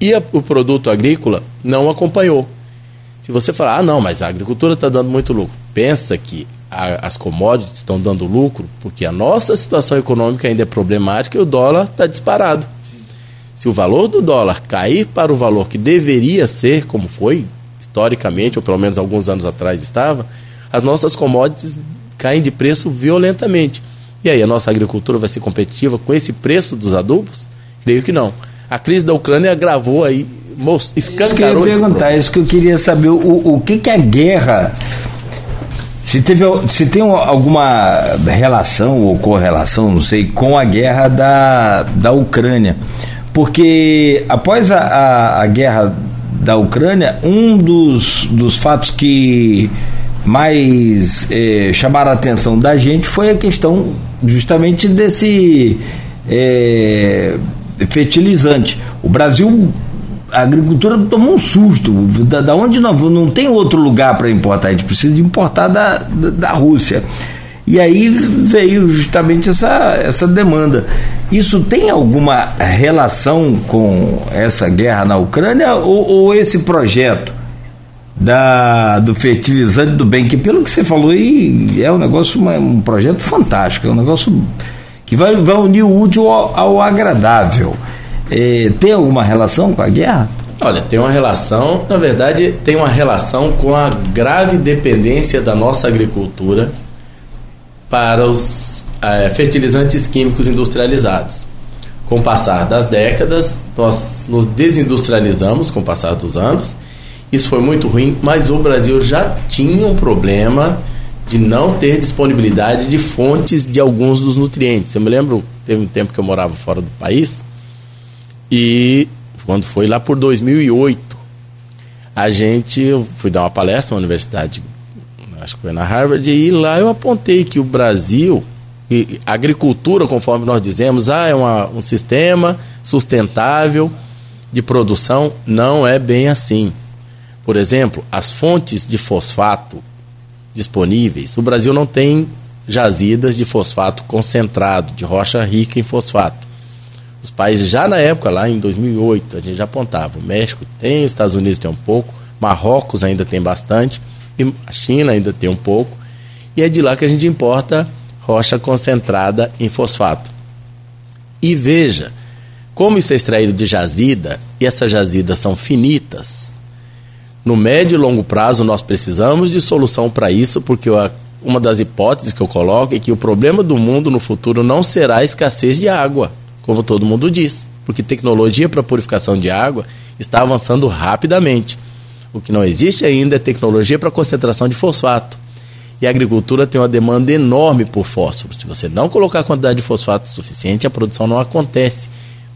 E a, o produto agrícola não acompanhou. Se você falar, ah, não, mas a agricultura está dando muito lucro. Pensa que a, as commodities estão dando lucro porque a nossa situação econômica ainda é problemática e o dólar está disparado. Se o valor do dólar cair para o valor que deveria ser, como foi historicamente, ou pelo menos alguns anos atrás estava, as nossas commodities caem de preço violentamente. E aí, a nossa agricultura vai ser competitiva com esse preço dos adubos? Creio que não. A crise da Ucrânia agravou aí, escancarou isso que eu ia perguntar, isso que eu queria saber, o, o que que a guerra se, teve, se tem alguma relação ou correlação, não sei, com a guerra da, da Ucrânia. Porque após a, a, a guerra da Ucrânia, um dos, dos fatos que mais eh, chamaram a atenção da gente foi a questão justamente desse eh, fertilizante. O Brasil, a agricultura tomou um susto. Da, da onde não, não tem outro lugar para importar, a gente precisa de importar da, da, da Rússia. E aí veio justamente essa, essa demanda. Isso tem alguma relação com essa guerra na Ucrânia ou, ou esse projeto da, do fertilizante do bem, que pelo que você falou aí, é um negócio, um projeto fantástico, é um negócio que vai, vai unir o útil ao, ao agradável. É, tem alguma relação com a guerra? Olha, tem uma relação, na verdade, tem uma relação com a grave dependência da nossa agricultura para os é, fertilizantes químicos industrializados. Com o passar das décadas, nós nos desindustrializamos com o passar dos anos. Isso foi muito ruim, mas o Brasil já tinha um problema de não ter disponibilidade de fontes de alguns dos nutrientes. Eu me lembro, teve um tempo que eu morava fora do país e quando foi lá por 2008, a gente eu fui dar uma palestra na universidade acho que foi na Harvard, e lá eu apontei que o Brasil, a agricultura, conforme nós dizemos, ah, é uma, um sistema sustentável de produção, não é bem assim. Por exemplo, as fontes de fosfato disponíveis, o Brasil não tem jazidas de fosfato concentrado, de rocha rica em fosfato. Os países já na época, lá em 2008, a gente já apontava, o México tem, os Estados Unidos tem um pouco, Marrocos ainda tem bastante, a China ainda tem um pouco, e é de lá que a gente importa rocha concentrada em fosfato. E veja, como isso é extraído de jazida, e essas jazidas são finitas, no médio e longo prazo nós precisamos de solução para isso, porque uma das hipóteses que eu coloco é que o problema do mundo no futuro não será a escassez de água, como todo mundo diz, porque tecnologia para purificação de água está avançando rapidamente. O que não existe ainda é tecnologia para concentração de fosfato. E a agricultura tem uma demanda enorme por fósforo. Se você não colocar a quantidade de fosfato suficiente, a produção não acontece.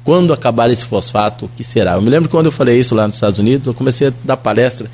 Quando acabar esse fosfato, o que será? Eu me lembro quando eu falei isso lá nos Estados Unidos, eu comecei a dar palestra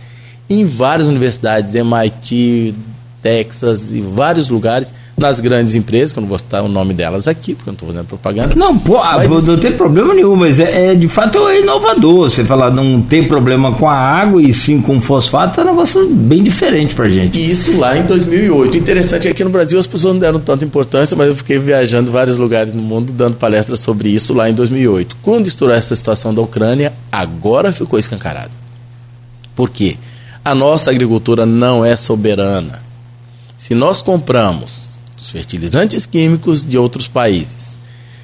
em várias universidades, MIT, Texas e vários lugares, nas grandes empresas, que eu não vou citar o nome delas aqui, porque eu não estou fazendo propaganda. Não, pô, mas, não tem problema nenhum, mas é, é, de fato é inovador. Você falar não tem problema com a água e sim com fosfato, é um negócio bem diferente pra gente. E isso lá em 2008. Interessante é que aqui no Brasil as pessoas não deram tanta importância, mas eu fiquei viajando em vários lugares no mundo dando palestras sobre isso lá em 2008. Quando estourou essa situação da Ucrânia, agora ficou escancarado. Por quê? A nossa agricultura não é soberana. Se nós compramos fertilizantes químicos de outros países.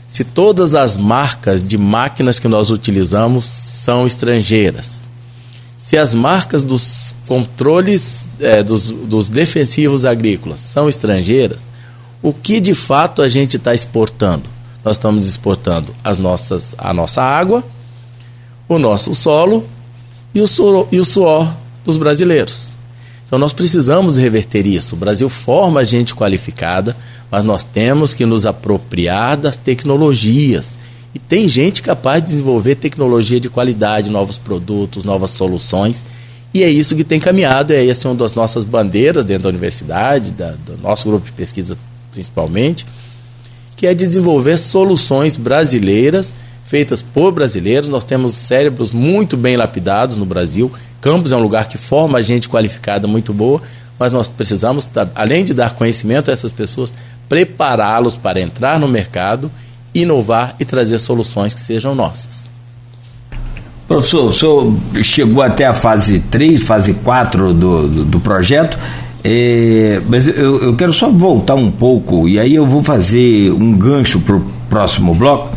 Se todas as marcas de máquinas que nós utilizamos são estrangeiras, se as marcas dos controles é, dos, dos defensivos agrícolas são estrangeiras, o que de fato a gente está exportando? Nós estamos exportando as nossas, a nossa água, o nosso solo e o, suor, e o suor dos brasileiros. Então nós precisamos reverter isso. O Brasil forma gente qualificada, mas nós temos que nos apropriar das tecnologias. E tem gente capaz de desenvolver tecnologia de qualidade, novos produtos, novas soluções. E é isso que tem caminhado, é essa uma das nossas bandeiras dentro da universidade, da, do nosso grupo de pesquisa principalmente, que é desenvolver soluções brasileiras, feitas por brasileiros. Nós temos cérebros muito bem lapidados no Brasil, Campos é um lugar que forma gente qualificada muito boa, mas nós precisamos, além de dar conhecimento a essas pessoas, prepará-los para entrar no mercado, inovar e trazer soluções que sejam nossas. Professor, o senhor chegou até a fase 3, fase 4 do, do, do projeto, é, mas eu, eu, quero só voltar um pouco, e aí eu vou fazer um gancho para o próximo bloco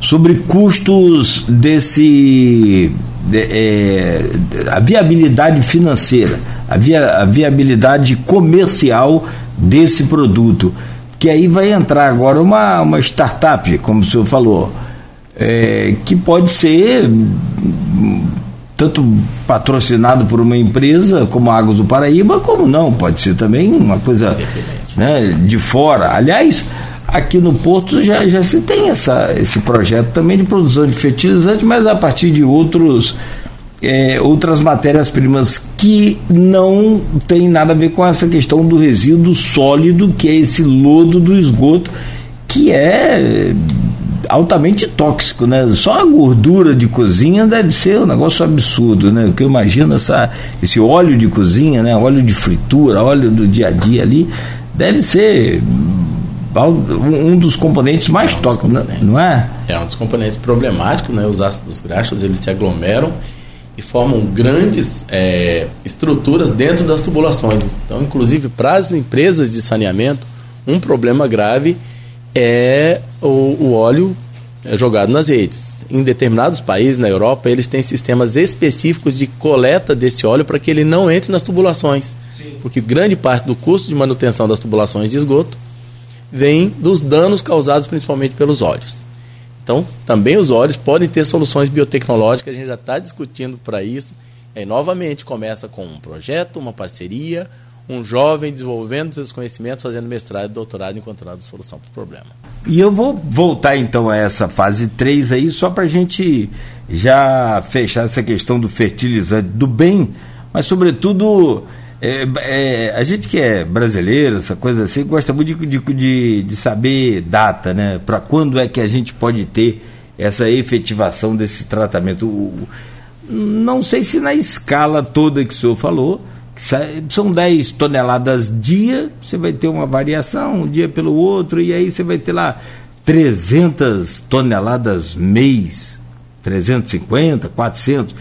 sobre custos desse é, a viabilidade financeira, a, via, a viabilidade comercial desse produto. Que aí vai entrar agora uma, uma startup, como o senhor falou, é, que pode ser tanto patrocinado por uma empresa como a Águas do Paraíba, como não, pode ser também uma coisa né, de fora. Aliás, aqui no Porto já, já se tem essa, esse projeto também de produção de fertilizante, mas a partir de outros é, outras matérias-primas que não tem nada a ver com essa questão do resíduo sólido, que é esse lodo do esgoto, que é altamente tóxico, né? Só a gordura de cozinha deve ser um negócio absurdo, né? Que eu imagino essa, esse óleo de cozinha, né? Óleo de fritura, óleo do dia a dia ali, deve ser um dos componentes mais é um tóxicos, né? não é? É um dos componentes problemáticos, né? Os ácidos graxos eles se aglomeram e formam grandes é, estruturas dentro das tubulações. Então, inclusive para as empresas de saneamento, um problema grave é o, o óleo é, jogado nas redes. Em determinados países na Europa, eles têm sistemas específicos de coleta desse óleo para que ele não entre nas tubulações. Sim. Porque grande parte do custo de manutenção das tubulações de esgoto vem dos danos causados principalmente pelos óleos. Então, também os óleos podem ter soluções biotecnológicas, a gente já está discutindo para isso. E aí, novamente, começa com um projeto, uma parceria, um jovem desenvolvendo seus conhecimentos, fazendo mestrado e doutorado, encontrando a solução para o problema. E eu vou voltar então a essa fase 3 aí, só para a gente já fechar essa questão do fertilizante do bem, mas sobretudo é, é, a gente que é brasileiro, essa coisa assim, gosta muito de, de, de saber data, né? Para quando é que a gente pode ter essa efetivação desse tratamento? O, não sei se na escala toda que o senhor falou, são 10 toneladas dia, você vai ter uma variação um dia pelo outro, e aí você vai ter lá 300 toneladas mês, 350, 400.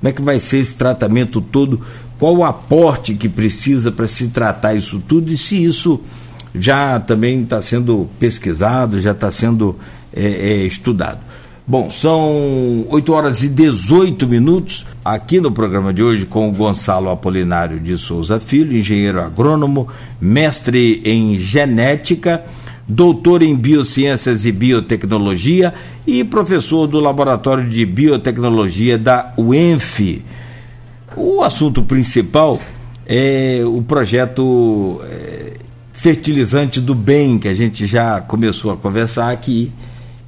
Como é que vai ser esse tratamento todo? Qual o aporte que precisa para se tratar isso tudo e se isso já também está sendo pesquisado, já está sendo é, é, estudado. Bom, são 8 horas e 18 minutos aqui no programa de hoje com o Gonçalo Apolinário de Souza Filho, engenheiro agrônomo, mestre em genética, doutor em biociências e biotecnologia e professor do Laboratório de Biotecnologia da UENF. O assunto principal é o projeto é, Fertilizante do Bem, que a gente já começou a conversar aqui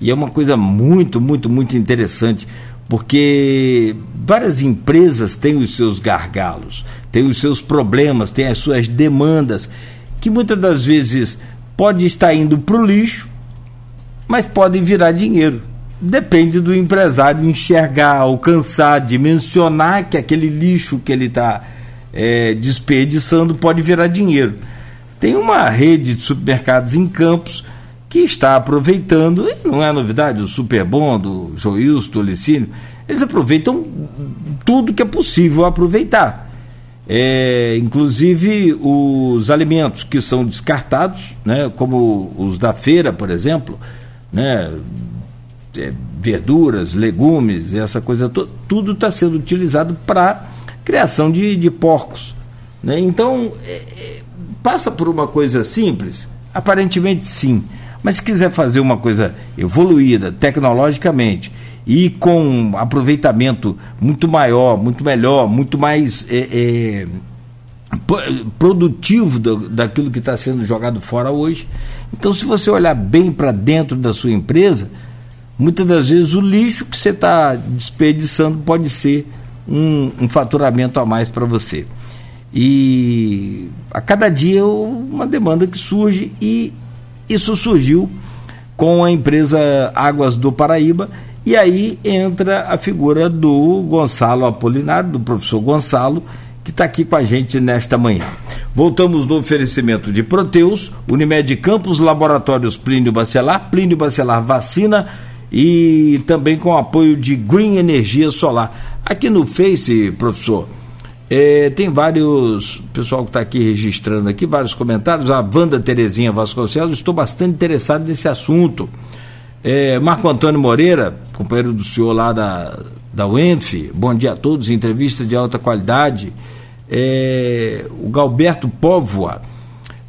E é uma coisa muito, muito, muito interessante, porque várias empresas têm os seus gargalos, têm os seus problemas, têm as suas demandas, que muitas das vezes pode estar indo para o lixo, mas podem virar dinheiro. Depende do empresário enxergar, alcançar, dimensionar que aquele lixo que ele está é, desperdiçando pode virar dinheiro. Tem uma rede de supermercados em Campos que está aproveitando, não é novidade, o Superbom, do Joilson, do Licínio, eles aproveitam tudo que é possível aproveitar. É, inclusive os alimentos que são descartados, né, como os da feira, por exemplo, né, é, verduras, legumes, essa coisa toda, tudo está sendo utilizado para criação de, de porcos. Né? Então, é, é, passa por uma coisa simples? Aparentemente sim. Mas se quiser fazer uma coisa evoluída tecnologicamente e com aproveitamento muito maior, muito melhor, muito mais é, é, produtivo do, daquilo que está sendo jogado fora hoje. Então, se você olhar bem para dentro da sua empresa, muitas das vezes o lixo que você está desperdiçando pode ser um, um faturamento a mais para você. E a cada dia uma demanda que surge e isso surgiu com a empresa Águas do Paraíba e aí entra a figura do Gonçalo Apolinário, do professor Gonçalo, que está aqui com a gente nesta manhã. Voltamos no oferecimento de Proteus, Unimed Campos, Laboratórios Plínio Bacelar, Plínio Bacelar Vacina e também com apoio de Green Energia Solar. Aqui no Face, professor, é, tem vários, pessoal que está aqui registrando aqui, vários comentários. A Wanda Terezinha Vasconcelos, estou bastante interessado nesse assunto. É, Marco Antônio Moreira, companheiro do senhor lá da, da UENF, bom dia a todos, entrevista de alta qualidade. É, o Galberto Póvoa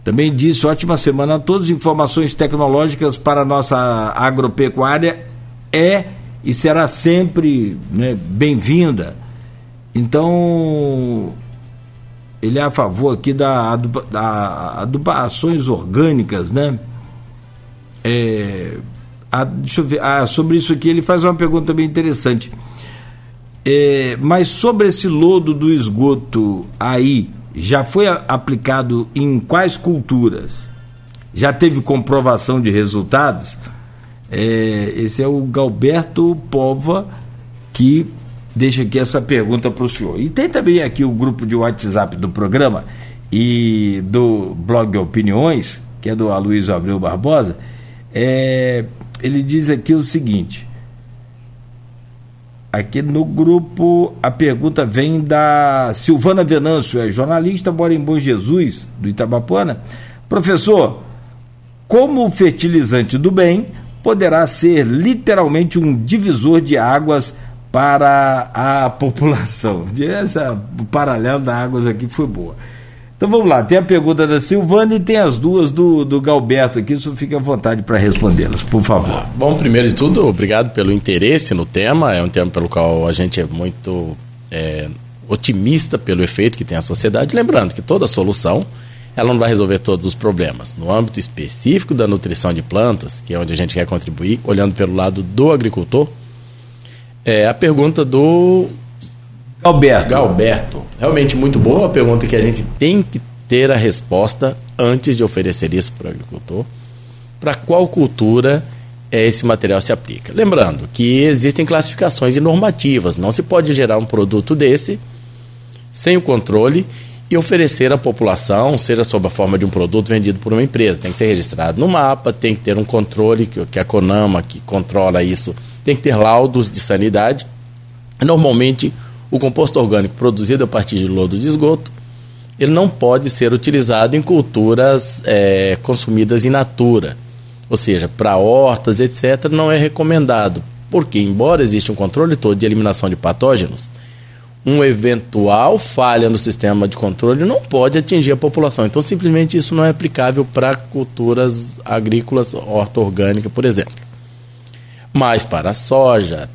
também disse: ótima semana a todos. Informações tecnológicas para a nossa agropecuária é e será sempre né, bem-vinda. Então, ele é a favor aqui da, aduba, da adubações orgânicas, né? É, a, deixa eu ver, ah, sobre isso aqui ele faz uma pergunta bem interessante. É, mas sobre esse lodo do esgoto aí, já foi aplicado em quais culturas? Já teve comprovação de resultados? É, esse é o Galberto Pova que deixa aqui essa pergunta para o senhor. E tem também aqui o grupo de WhatsApp do programa e do blog Opiniões, que é do Aloysio Abreu Barbosa. É, ele diz aqui o seguinte. Aqui no grupo, a pergunta vem da Silvana Venâncio, é jornalista, mora em Bom Jesus, do Itabapuana. Professor, como fertilizante do bem poderá ser literalmente um divisor de águas para a população. Essa, paralelo da águas aqui foi boa. Então vamos lá, tem a pergunta da Silvana e tem as duas do, do Galberto aqui, só fique à vontade para respondê-las, por favor. Bom, primeiro de tudo, obrigado pelo interesse no tema, é um tema pelo qual a gente é muito é, otimista pelo efeito que tem a sociedade, lembrando que toda solução ela não vai resolver todos os problemas. No âmbito específico da nutrição de plantas, que é onde a gente quer contribuir, olhando pelo lado do agricultor, é a pergunta do Galberto. Galberto. Realmente muito boa a pergunta que a gente tem que ter a resposta antes de oferecer isso para o agricultor. Para qual cultura é, esse material se aplica? Lembrando que existem classificações de normativas. Não se pode gerar um produto desse sem o controle e oferecer à população, seja sob a forma de um produto vendido por uma empresa. Tem que ser registrado no mapa, tem que ter um controle que, que a Conama, que controla isso, tem que ter laudos de sanidade. Normalmente, o composto orgânico produzido a partir de lodo de esgoto, ele não pode ser utilizado em culturas é, consumidas in natura. Ou seja, para hortas, etc., não é recomendado. Porque, embora exista um controle todo de eliminação de patógenos, um eventual falha no sistema de controle não pode atingir a população. Então, simplesmente isso não é aplicável para culturas agrícolas, horta orgânica, por exemplo. Mas para soja,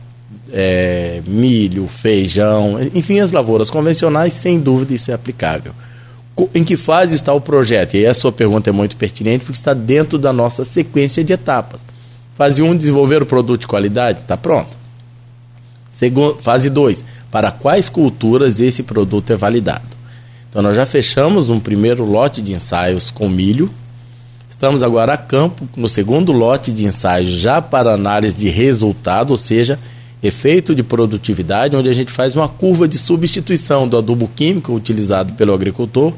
é, milho, feijão, enfim, as lavouras convencionais, sem dúvida isso é aplicável. Em que fase está o projeto? E aí a sua pergunta é muito pertinente porque está dentro da nossa sequência de etapas. Fase 1, um, desenvolver o produto de qualidade, está pronto. Fase 2, para quais culturas esse produto é validado. Então nós já fechamos um primeiro lote de ensaios com milho. Estamos agora a campo no segundo lote de ensaios já para análise de resultado, ou seja, efeito de produtividade, onde a gente faz uma curva de substituição do adubo químico utilizado pelo agricultor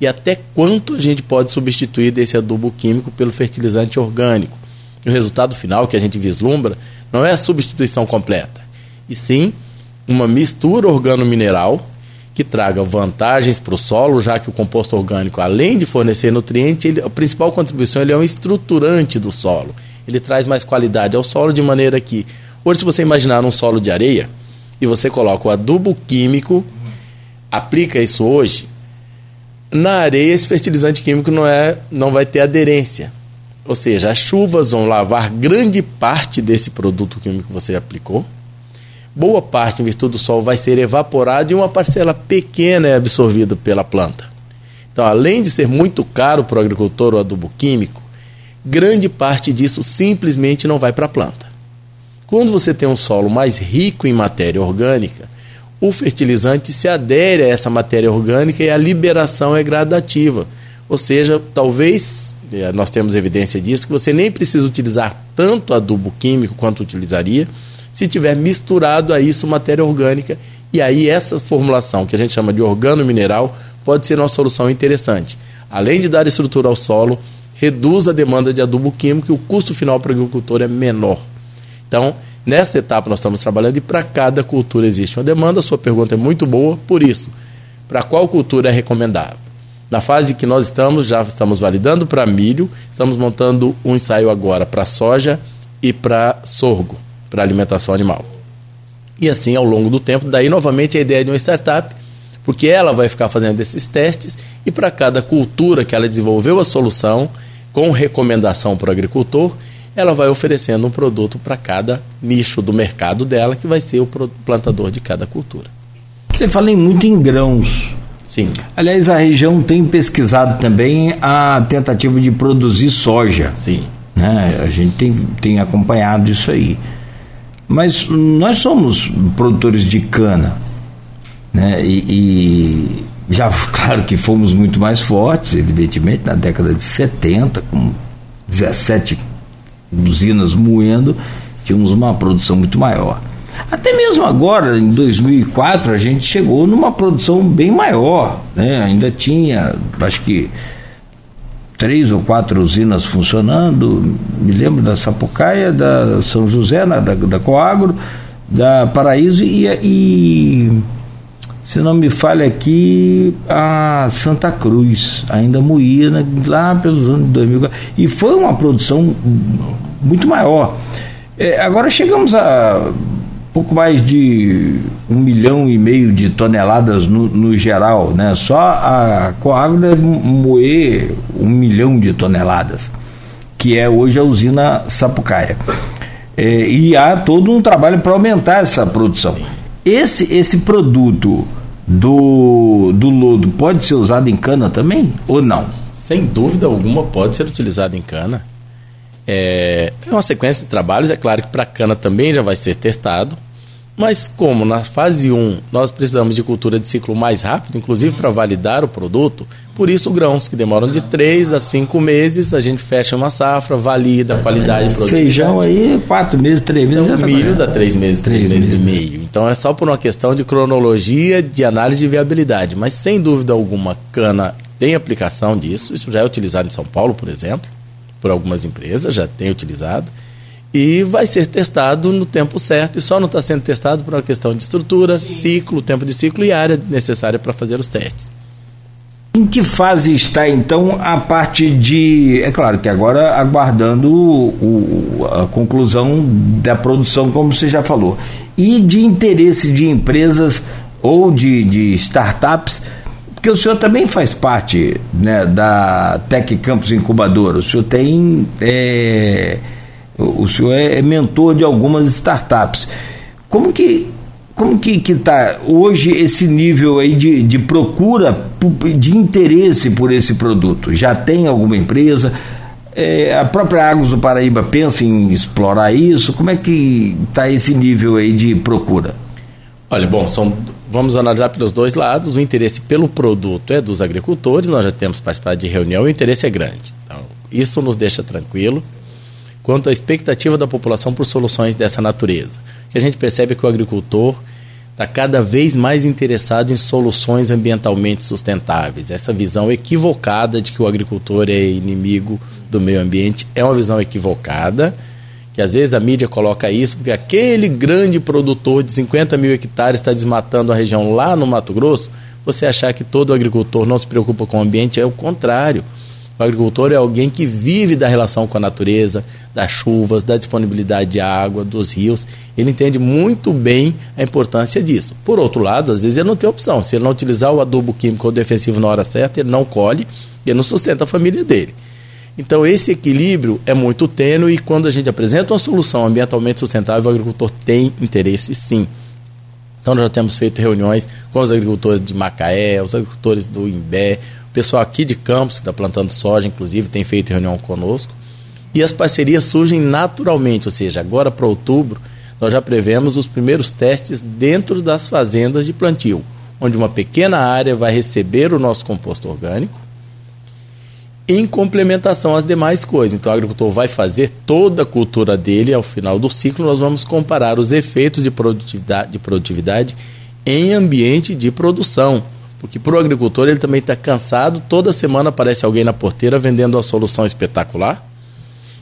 e até quanto a gente pode substituir desse adubo químico pelo fertilizante orgânico. E o resultado final que a gente vislumbra não é a substituição completa, e sim uma mistura organo-mineral que traga vantagens para o solo, já que o composto orgânico, além de fornecer nutriente, ele, a principal contribuição ele é um estruturante do solo. Ele traz mais qualidade ao solo de maneira que, hoje, se você imaginar um solo de areia e você coloca o adubo químico, aplica isso hoje, na areia esse fertilizante químico não, é, não vai ter aderência. Ou seja, as chuvas vão lavar grande parte desse produto químico que você aplicou. Boa parte, em virtude do sol, vai ser evaporada e uma parcela pequena é absorvida pela planta. Então, além de ser muito caro para o agricultor o adubo químico, grande parte disso simplesmente não vai para a planta. Quando você tem um solo mais rico em matéria orgânica, o fertilizante se adere a essa matéria orgânica e a liberação é gradativa. Ou seja, talvez, eh, nós temos evidência disso, que você nem precisa utilizar tanto adubo químico quanto utilizaria se tiver misturado a isso matéria orgânica. E aí essa formulação, que a gente chama de organo mineral, pode ser uma solução interessante. Além de dar estrutura ao solo, reduz a demanda de adubo químico e o custo final para o agricultor é menor. Então, Nessa etapa nós estamos trabalhando e para cada cultura existe uma demanda. A sua pergunta é muito boa, por isso, para qual cultura é recomendável? Na fase que nós estamos, já estamos validando para milho, estamos montando um ensaio agora para soja e para sorgo, para alimentação animal. E assim, ao longo do tempo, daí novamente a ideia de uma startup, porque ela vai ficar fazendo esses testes e para cada cultura que ela desenvolveu a solução, com recomendação para o agricultor, ela vai oferecendo um produto para cada nicho do mercado dela, que vai ser o plantador de cada cultura. Você fala muito em grãos. Sim. Aliás, a região tem pesquisado também a tentativa de produzir soja. Sim. Né? A gente tem, tem acompanhado isso aí. Mas nós somos produtores de cana. Né? E, e já, claro que fomos muito mais fortes, evidentemente, na década de 70, com 17 usinas moendo, tínhamos uma produção muito maior. Até mesmo agora, em 2004, a gente chegou numa produção bem maior, né? ainda tinha, acho que três ou quatro usinas funcionando, me lembro da Sapucaia, da São José, da, da Coagro, da Paraíso e, e se não me falha aqui, a Santa Cruz, ainda moía né, lá pelos anos de 2000. E foi uma produção muito maior. É, agora chegamos a pouco mais de um milhão e meio de toneladas no, no geral, né? Só a Coagro deve moer um milhão de toneladas, que é hoje a usina Sapucaia. É, e há todo um trabalho para aumentar essa produção. Esse, esse produto do, do lodo pode ser usado em cana também ou não? Sem dúvida alguma pode ser utilizado em cana. É, é uma sequência de trabalhos, é claro que para cana também já vai ser testado. Mas como na fase 1 nós precisamos de cultura de ciclo mais rápido, inclusive para validar o produto, por isso grãos que demoram de 3 a 5 meses, a gente fecha uma safra, valida a qualidade é, Feijão aí, 4 meses, 3 meses. Então, milho dá 3 meses, 3 meses, meses e meio. Então é só por uma questão de cronologia, de análise de viabilidade. Mas sem dúvida alguma, cana tem aplicação disso. Isso já é utilizado em São Paulo, por exemplo, por algumas empresas, já tem utilizado e vai ser testado no tempo certo e só não está sendo testado por uma questão de estrutura, ciclo, tempo de ciclo e área necessária para fazer os testes. Em que fase está então a parte de. É claro que agora aguardando o, a conclusão da produção, como você já falou, e de interesse de empresas ou de, de startups, porque o senhor também faz parte né, da Tech Campus Incubadora, o senhor tem. É, o senhor é, é mentor de algumas startups. Como que como que está hoje esse nível aí de, de procura, de interesse por esse produto? Já tem alguma empresa? É, a própria Águas do Paraíba pensa em explorar isso? Como é que está esse nível aí de procura? Olha, bom, são, vamos analisar pelos dois lados. O interesse pelo produto é dos agricultores, nós já temos participado de reunião, o interesse é grande. Então, isso nos deixa tranquilo quanto à expectativa da população por soluções dessa natureza. Que a gente percebe que o agricultor está cada vez mais interessado em soluções ambientalmente sustentáveis. Essa visão equivocada de que o agricultor é inimigo do meio ambiente é uma visão equivocada, que às vezes a mídia coloca isso porque aquele grande produtor de 50 mil hectares está desmatando a região lá no Mato Grosso. Você achar que todo agricultor não se preocupa com o ambiente é o contrário. O agricultor é alguém que vive da relação com a natureza, das chuvas, da disponibilidade de água, dos rios. Ele entende muito bem a importância disso. Por outro lado, às vezes ele não tem opção. Se ele não utilizar o adubo químico ou defensivo na hora certa, ele não colhe e não sustenta a família dele. Então, esse equilíbrio é muito tênue e quando a gente apresenta uma solução ambientalmente sustentável, o agricultor tem interesse sim. Então, nós já temos feito reuniões com os agricultores de Macaé, os agricultores do Imbé, o pessoal aqui de Campos, que está plantando soja, inclusive, tem feito reunião conosco. E as parcerias surgem naturalmente, ou seja, agora para outubro, nós já prevemos os primeiros testes dentro das fazendas de plantio, onde uma pequena área vai receber o nosso composto orgânico em complementação às demais coisas. Então, o agricultor vai fazer toda a cultura dele, ao final do ciclo, nós vamos comparar os efeitos de produtividade, de produtividade em ambiente de produção. Porque para o agricultor ele também está cansado, toda semana aparece alguém na porteira vendendo uma solução espetacular,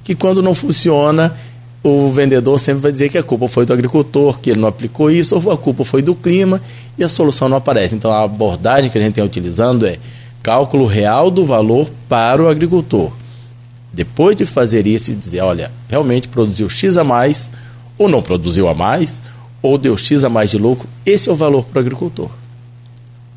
que quando não funciona, o vendedor sempre vai dizer que a culpa foi do agricultor, que ele não aplicou isso, ou a culpa foi do clima, e a solução não aparece. Então a abordagem que a gente tem utilizando é cálculo real do valor para o agricultor. Depois de fazer isso e dizer, olha, realmente produziu X a mais, ou não produziu a mais, ou deu X a mais de lucro, esse é o valor para o agricultor.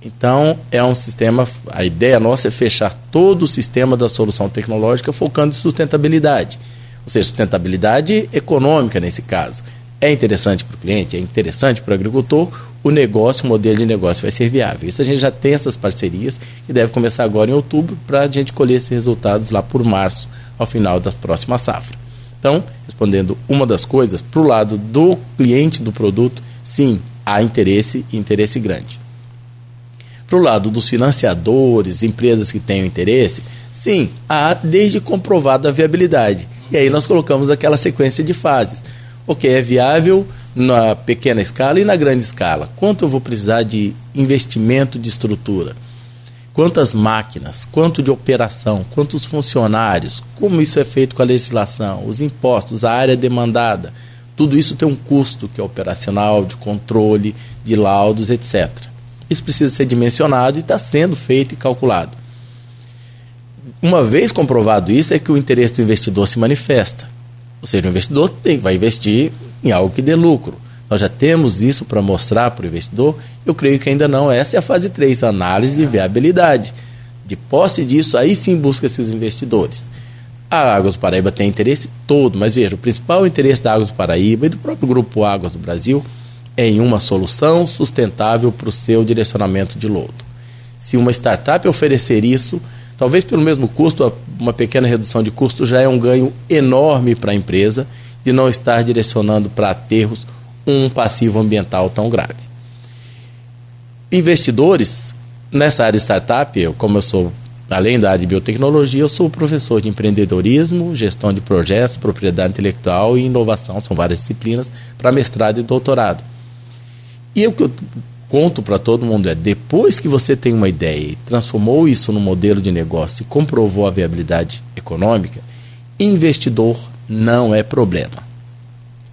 Então, é um sistema, a ideia nossa é fechar todo o sistema da solução tecnológica focando em sustentabilidade. Ou seja, sustentabilidade econômica nesse caso. É interessante para o cliente, é interessante para o agricultor, o negócio, o modelo de negócio vai ser viável. Isso a gente já tem essas parcerias que deve começar agora em outubro para a gente colher esses resultados lá por março, ao final da próxima safra. Então, respondendo uma das coisas, para o lado do cliente do produto, sim, há interesse e interesse grande. Para o lado dos financiadores, empresas que tenham interesse, sim, há desde comprovada a viabilidade. E aí nós colocamos aquela sequência de fases. Ok, é viável na pequena escala e na grande escala. Quanto eu vou precisar de investimento de estrutura? Quantas máquinas? Quanto de operação? Quantos funcionários? Como isso é feito com a legislação? Os impostos, a área demandada? Tudo isso tem um custo que é operacional, de controle, de laudos, etc. Isso precisa ser dimensionado e está sendo feito e calculado. Uma vez comprovado isso, é que o interesse do investidor se manifesta. Ou seja, o investidor tem, vai investir em algo que dê lucro. Nós já temos isso para mostrar para o investidor? Eu creio que ainda não. Essa é a fase 3, análise de viabilidade. De posse disso, aí sim busca-se os investidores. A Águas do Paraíba tem interesse todo, mas veja, o principal interesse da Águas do Paraíba e do próprio Grupo Águas do Brasil em uma solução sustentável para o seu direcionamento de lodo. Se uma startup oferecer isso, talvez pelo mesmo custo, uma pequena redução de custo já é um ganho enorme para a empresa de não estar direcionando para aterros um passivo ambiental tão grave. Investidores, nessa área de startup, eu, como eu sou, além da área de biotecnologia, eu sou professor de empreendedorismo, gestão de projetos, propriedade intelectual e inovação, são várias disciplinas, para mestrado e doutorado. E o que eu conto para todo mundo é: depois que você tem uma ideia e transformou isso num modelo de negócio e comprovou a viabilidade econômica, investidor não é problema.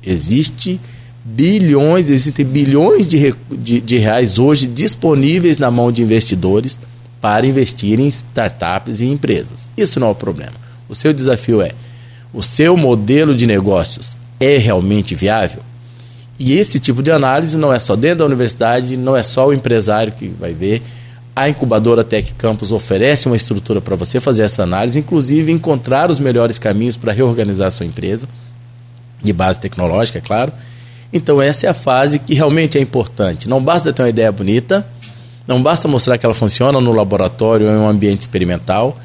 Existe bilhões, existem bilhões de, de, de reais hoje disponíveis na mão de investidores para investir em startups e empresas. Isso não é o problema. O seu desafio é: o seu modelo de negócios é realmente viável? E esse tipo de análise não é só dentro da universidade, não é só o empresário que vai ver. A incubadora Tech Campus oferece uma estrutura para você fazer essa análise, inclusive encontrar os melhores caminhos para reorganizar a sua empresa, de base tecnológica, é claro. Então, essa é a fase que realmente é importante. Não basta ter uma ideia bonita, não basta mostrar que ela funciona no laboratório ou em um ambiente experimental.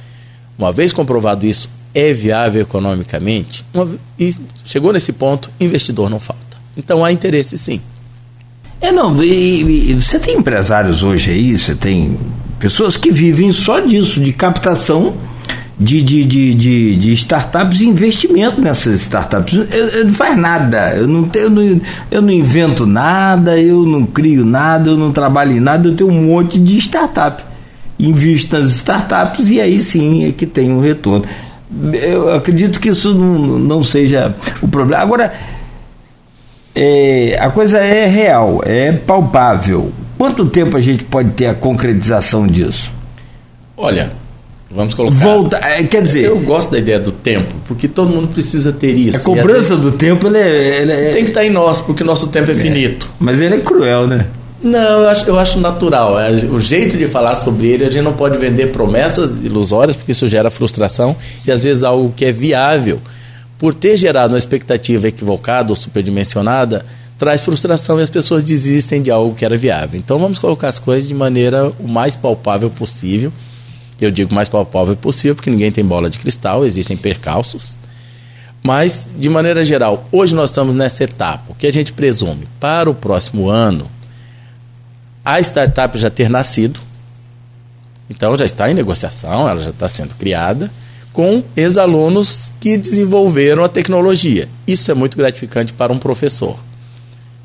Uma vez comprovado isso, é viável economicamente, uma, e chegou nesse ponto, investidor não falta. Então há interesse sim. É, não, e, e, você tem empresários hoje aí, você tem pessoas que vivem só disso, de captação de, de, de, de, de startups e investimento nessas startups. Eu, eu não faz nada, eu não, tenho, eu, não, eu não invento nada, eu não crio nada, eu não trabalho em nada, eu tenho um monte de startup. Invisto nas startups e aí sim é que tem um retorno. Eu acredito que isso não, não seja o problema. Agora, é, a coisa é real, é palpável. Quanto tempo a gente pode ter a concretização disso? Olha, Vamos colocar. Volta, é, quer dizer. Eu gosto da ideia do tempo, porque todo mundo precisa ter isso. A cobrança do tempo ele é, ele é, tem que estar em nós, porque nosso tempo é, é, finito. Mas ele é cruel, né? Não, eu acho, eu acho natural. É, o jeito de falar sobre ele, a gente não pode vender promessas ilusórias, porque isso gera frustração e às vezes algo que é viável, por ter gerado uma expectativa equivocada ou superdimensionada, traz frustração e as pessoas desistem de algo que era viável. Então vamos colocar as coisas de maneira o mais palpável possível eu digo mais palpável possível, porque ninguém tem bola de cristal, existem percalços. Mas, de maneira geral, hoje nós estamos nessa etapa. O que a gente presume? Para o próximo ano, a startup já ter nascido, então já está em negociação, ela já está sendo criada, com ex-alunos que desenvolveram a tecnologia. Isso é muito gratificante para um professor.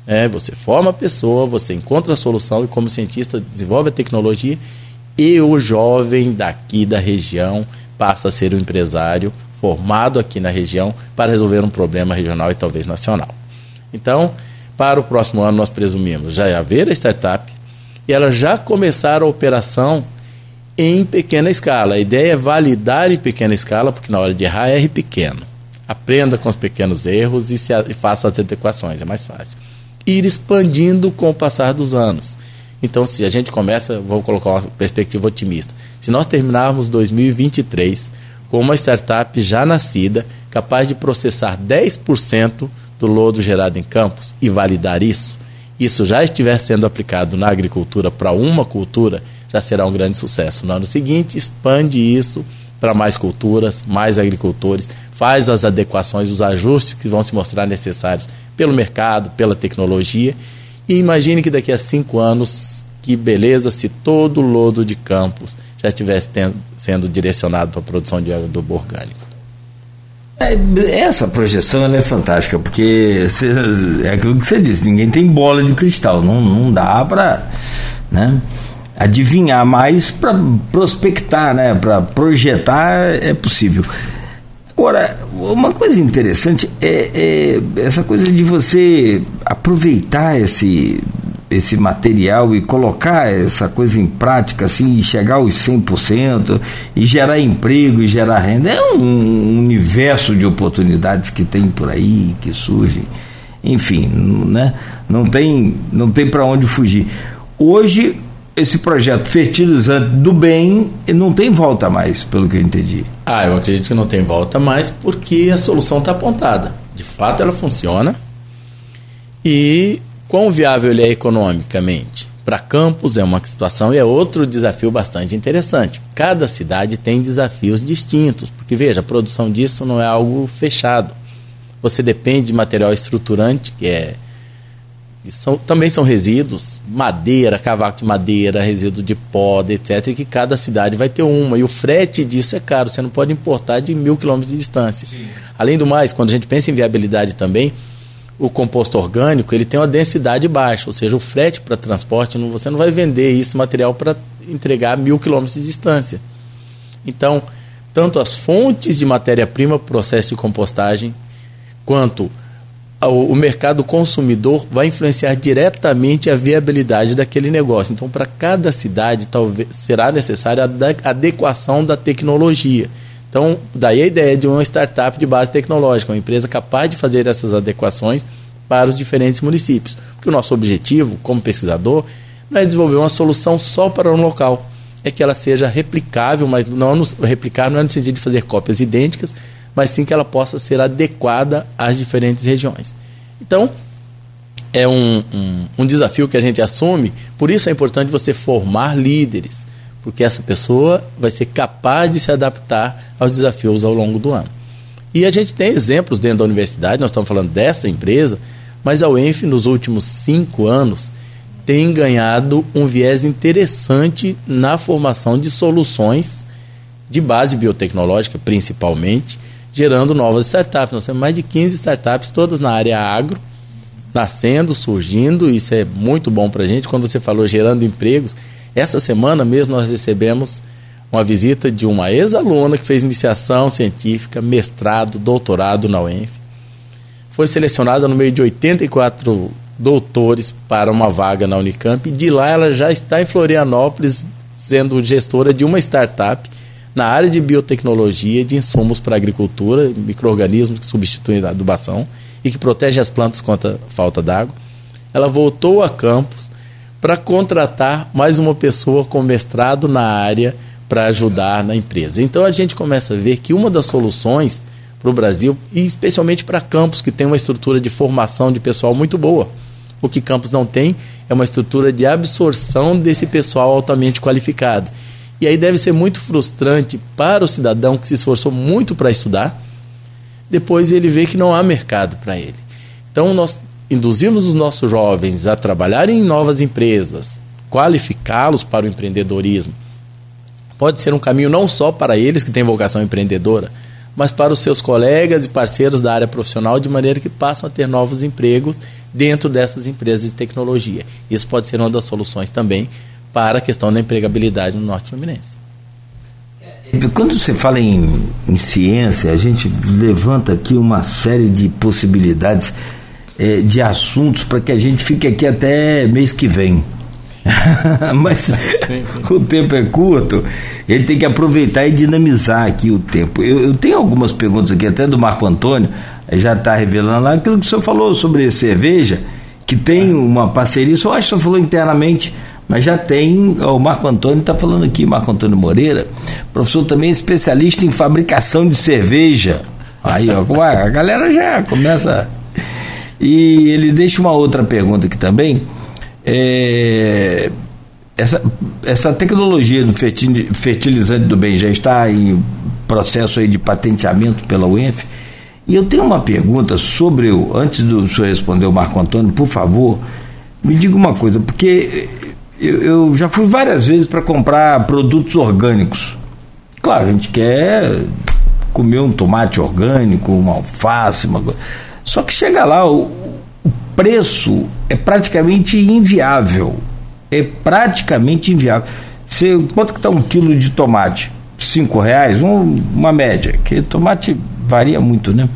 É, você forma a pessoa, você encontra a solução e, como cientista, desenvolve a tecnologia e o jovem daqui da região passa a ser um empresário formado aqui na região para resolver um problema regional e talvez nacional. Então, para o próximo ano, nós presumimos já haver a startup e ela já começar a operação em pequena escala. A ideia é validar em pequena escala, porque na hora de errar, erre pequeno. Aprenda com os pequenos erros e, se, e faça as adequações, é mais fácil. Ir expandindo com o passar dos anos. Então, se a gente começa, vou colocar uma perspectiva otimista. Se nós terminarmos 2023 com uma startup já nascida, capaz de processar 10% do lodo gerado em campos e validar isso, isso já estiver sendo aplicado na agricultura para uma cultura, já será um grande sucesso. No ano seguinte, expande isso para mais culturas, mais agricultores, faz as adequações, os ajustes que vão se mostrar necessários pelo mercado, pela tecnologia e imagine que daqui a cinco anos, que beleza se todo o lodo de campos já estivesse sendo direcionado para a produção de adubo orgânico. É, essa projeção é fantástica, porque cê, é aquilo que você disse, ninguém tem bola de cristal, não, não dá para né, adivinhar, mas para prospectar, né, para projetar é possível. Agora, uma coisa interessante é, é, essa coisa de você aproveitar esse, esse material e colocar essa coisa em prática, assim, chegar aos 100% e gerar emprego e gerar renda. É um universo de oportunidades que tem por aí, que surgem. Enfim, né? não tem, não tem para onde fugir. Hoje, esse projeto fertilizante do bem não tem volta mais, pelo que eu entendi. Ah, eu acredito que não tem volta mais porque a solução está apontada. De fato, ela funciona. E quão viável ele é economicamente? Para campos é uma situação e é outro desafio bastante interessante. Cada cidade tem desafios distintos, porque veja, a produção disso não é algo fechado. Você depende de material estruturante, que é que são, também são resíduos, madeira, cavaco de madeira, resíduo de poda, etc., e que cada cidade vai ter uma. E o frete disso é caro, você não pode importar de mil quilômetros de distância. Sim. Além do mais, quando a gente pensa em viabilidade também, o composto orgânico ele tem uma densidade baixa, ou seja, o frete para transporte, não, você não vai vender esse material para entregar a mil quilômetros de distância. Então, tanto as fontes de matéria-prima para o processo de compostagem, quanto o, mercado consumidor vai influenciar diretamente a viabilidade daquele negócio. Então, para cada cidade, talvez será necessária a adequação da tecnologia. Então, daí a ideia de uma startup de base tecnológica, uma empresa capaz de fazer essas adequações para os diferentes municípios. Porque o nosso objetivo, como pesquisador, não é desenvolver uma solução só para um local. É que ela seja replicável, mas não replicar não é no sentido de fazer cópias idênticas, mas sim que ela possa ser adequada às diferentes regiões. Então, é um, um, um, desafio que a gente assume, por isso é importante você formar líderes, porque essa pessoa vai ser capaz de se adaptar aos desafios ao longo do ano. E a gente tem exemplos dentro da universidade, nós estamos falando dessa empresa, mas a UENF, nos últimos cinco anos, tem ganhado um viés interessante na formação de soluções de base biotecnológica, principalmente, gerando novas startups. Nós temos mais de 15 startups, todas na área agro, nascendo, surgindo, isso é muito bom para a gente. Quando você falou gerando empregos, essa semana mesmo nós recebemos uma visita de uma ex-aluna que fez iniciação científica, mestrado, doutorado na UENF. Foi selecionada no meio de 84 doutores para uma vaga na Unicamp e de lá ela já está em Florianópolis sendo gestora de uma startup na área de biotecnologia de insumos para agricultura, micro-organismos que substituem a adubação e que protegem as plantas contra falta d'água. Ela voltou a campus para contratar mais uma pessoa com mestrado na área para ajudar na empresa. Então a gente começa a ver que uma das soluções para o Brasil, e especialmente para campos que tem uma estrutura de formação de pessoal muito boa, o que campos não tem é uma estrutura de absorção desse pessoal altamente qualificado. E aí deve ser muito frustrante para o cidadão que se esforçou muito para estudar, depois ele vê que não há mercado para ele. Então nós induzimos os nossos jovens a trabalharem em novas empresas, qualificá-los para o empreendedorismo. Pode ser um caminho não só para eles que têm vocação empreendedora, mas para os seus colegas e parceiros da área profissional, de maneira que passam a ter novos empregos dentro dessas empresas de tecnologia. Isso pode ser uma das soluções também para a questão da empregabilidade no Norte Fluminense. Quando você fala em, em ciência, a gente levanta aqui uma série de possibilidades é, de assuntos para que a gente fique aqui até mês que vem. Mas o tempo é curto, ele tem que aproveitar e dinamizar aqui o tempo. Eu, eu tenho algumas perguntas aqui, até do Marco Antônio, já está revelando lá aquilo que o senhor falou sobre cerveja, que tem uma parceria, só acho que o senhor falou internamente, mas já tem, o Marco Antônio está falando aqui, Marco Antônio Moreira, professor também especialista em fabricação de cerveja. Aí, ó, a galera já começa e ele deixa uma outra pergunta aqui também. É, essa, essa tecnologia do fertilizante do bem já está em processo aí de patenteamento pela UENF. E eu tenho uma pergunta sobre o. Antes do senhor responder o Marco Antônio, por favor, me diga uma coisa, porque eu, eu já fui várias vezes para comprar produtos orgânicos. Claro, a gente quer comer um tomate orgânico, uma alface, uma coisa. Só que chega lá, o, o preço é praticamente inviável. É praticamente inviável. Você, quanto que está um quilo de tomate? Cinco reais? Um, uma média. Que tomate varia muito, né?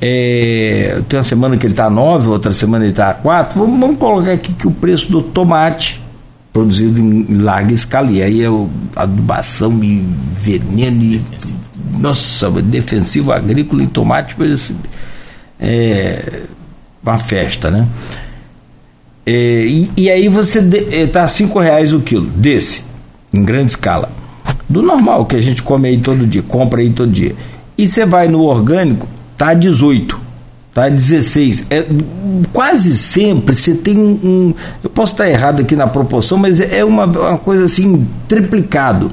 É, tem uma semana que ele está a 9, outra semana ele está a 4. Vamos, vamos, colocar aqui que o preço do tomate produzido em, larga escala, e aí é adubação e veneno e. Nossa, defensivo agrícola em tomate, assim é, uma festa, né? É, e, e, aí você está é, cinco reais o quilo desse, em grande escala. Do normal que a gente come aí todo dia, compra aí todo dia. E você vai no orgânico, tá 18, tá 16. É, quase sempre você tem um, um, Eu posso estar errado aqui na proporção, mas é uma, uma coisa assim, triplicado.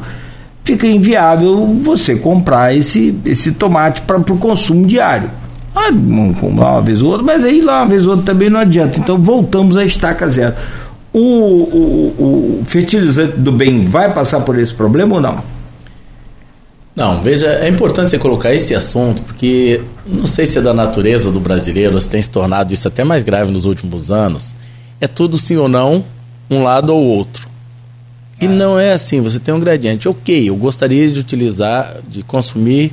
Fica inviável você comprar esse, esse tomate para o consumo diário. Ah, uma vez ou outra, mas aí lá uma vez ou outra também não adianta. Então voltamos à estaca zero. O, o, o fertilizante do bem vai passar por esse problema ou não? Não, veja, é importante você colocar esse assunto, porque não sei se é da natureza do brasileiro, se tem se tornado isso até mais grave nos últimos anos. É tudo sim ou não, um lado ou outro. E não é assim, você tem um gradiente. Ok, eu gostaria de utilizar, de consumir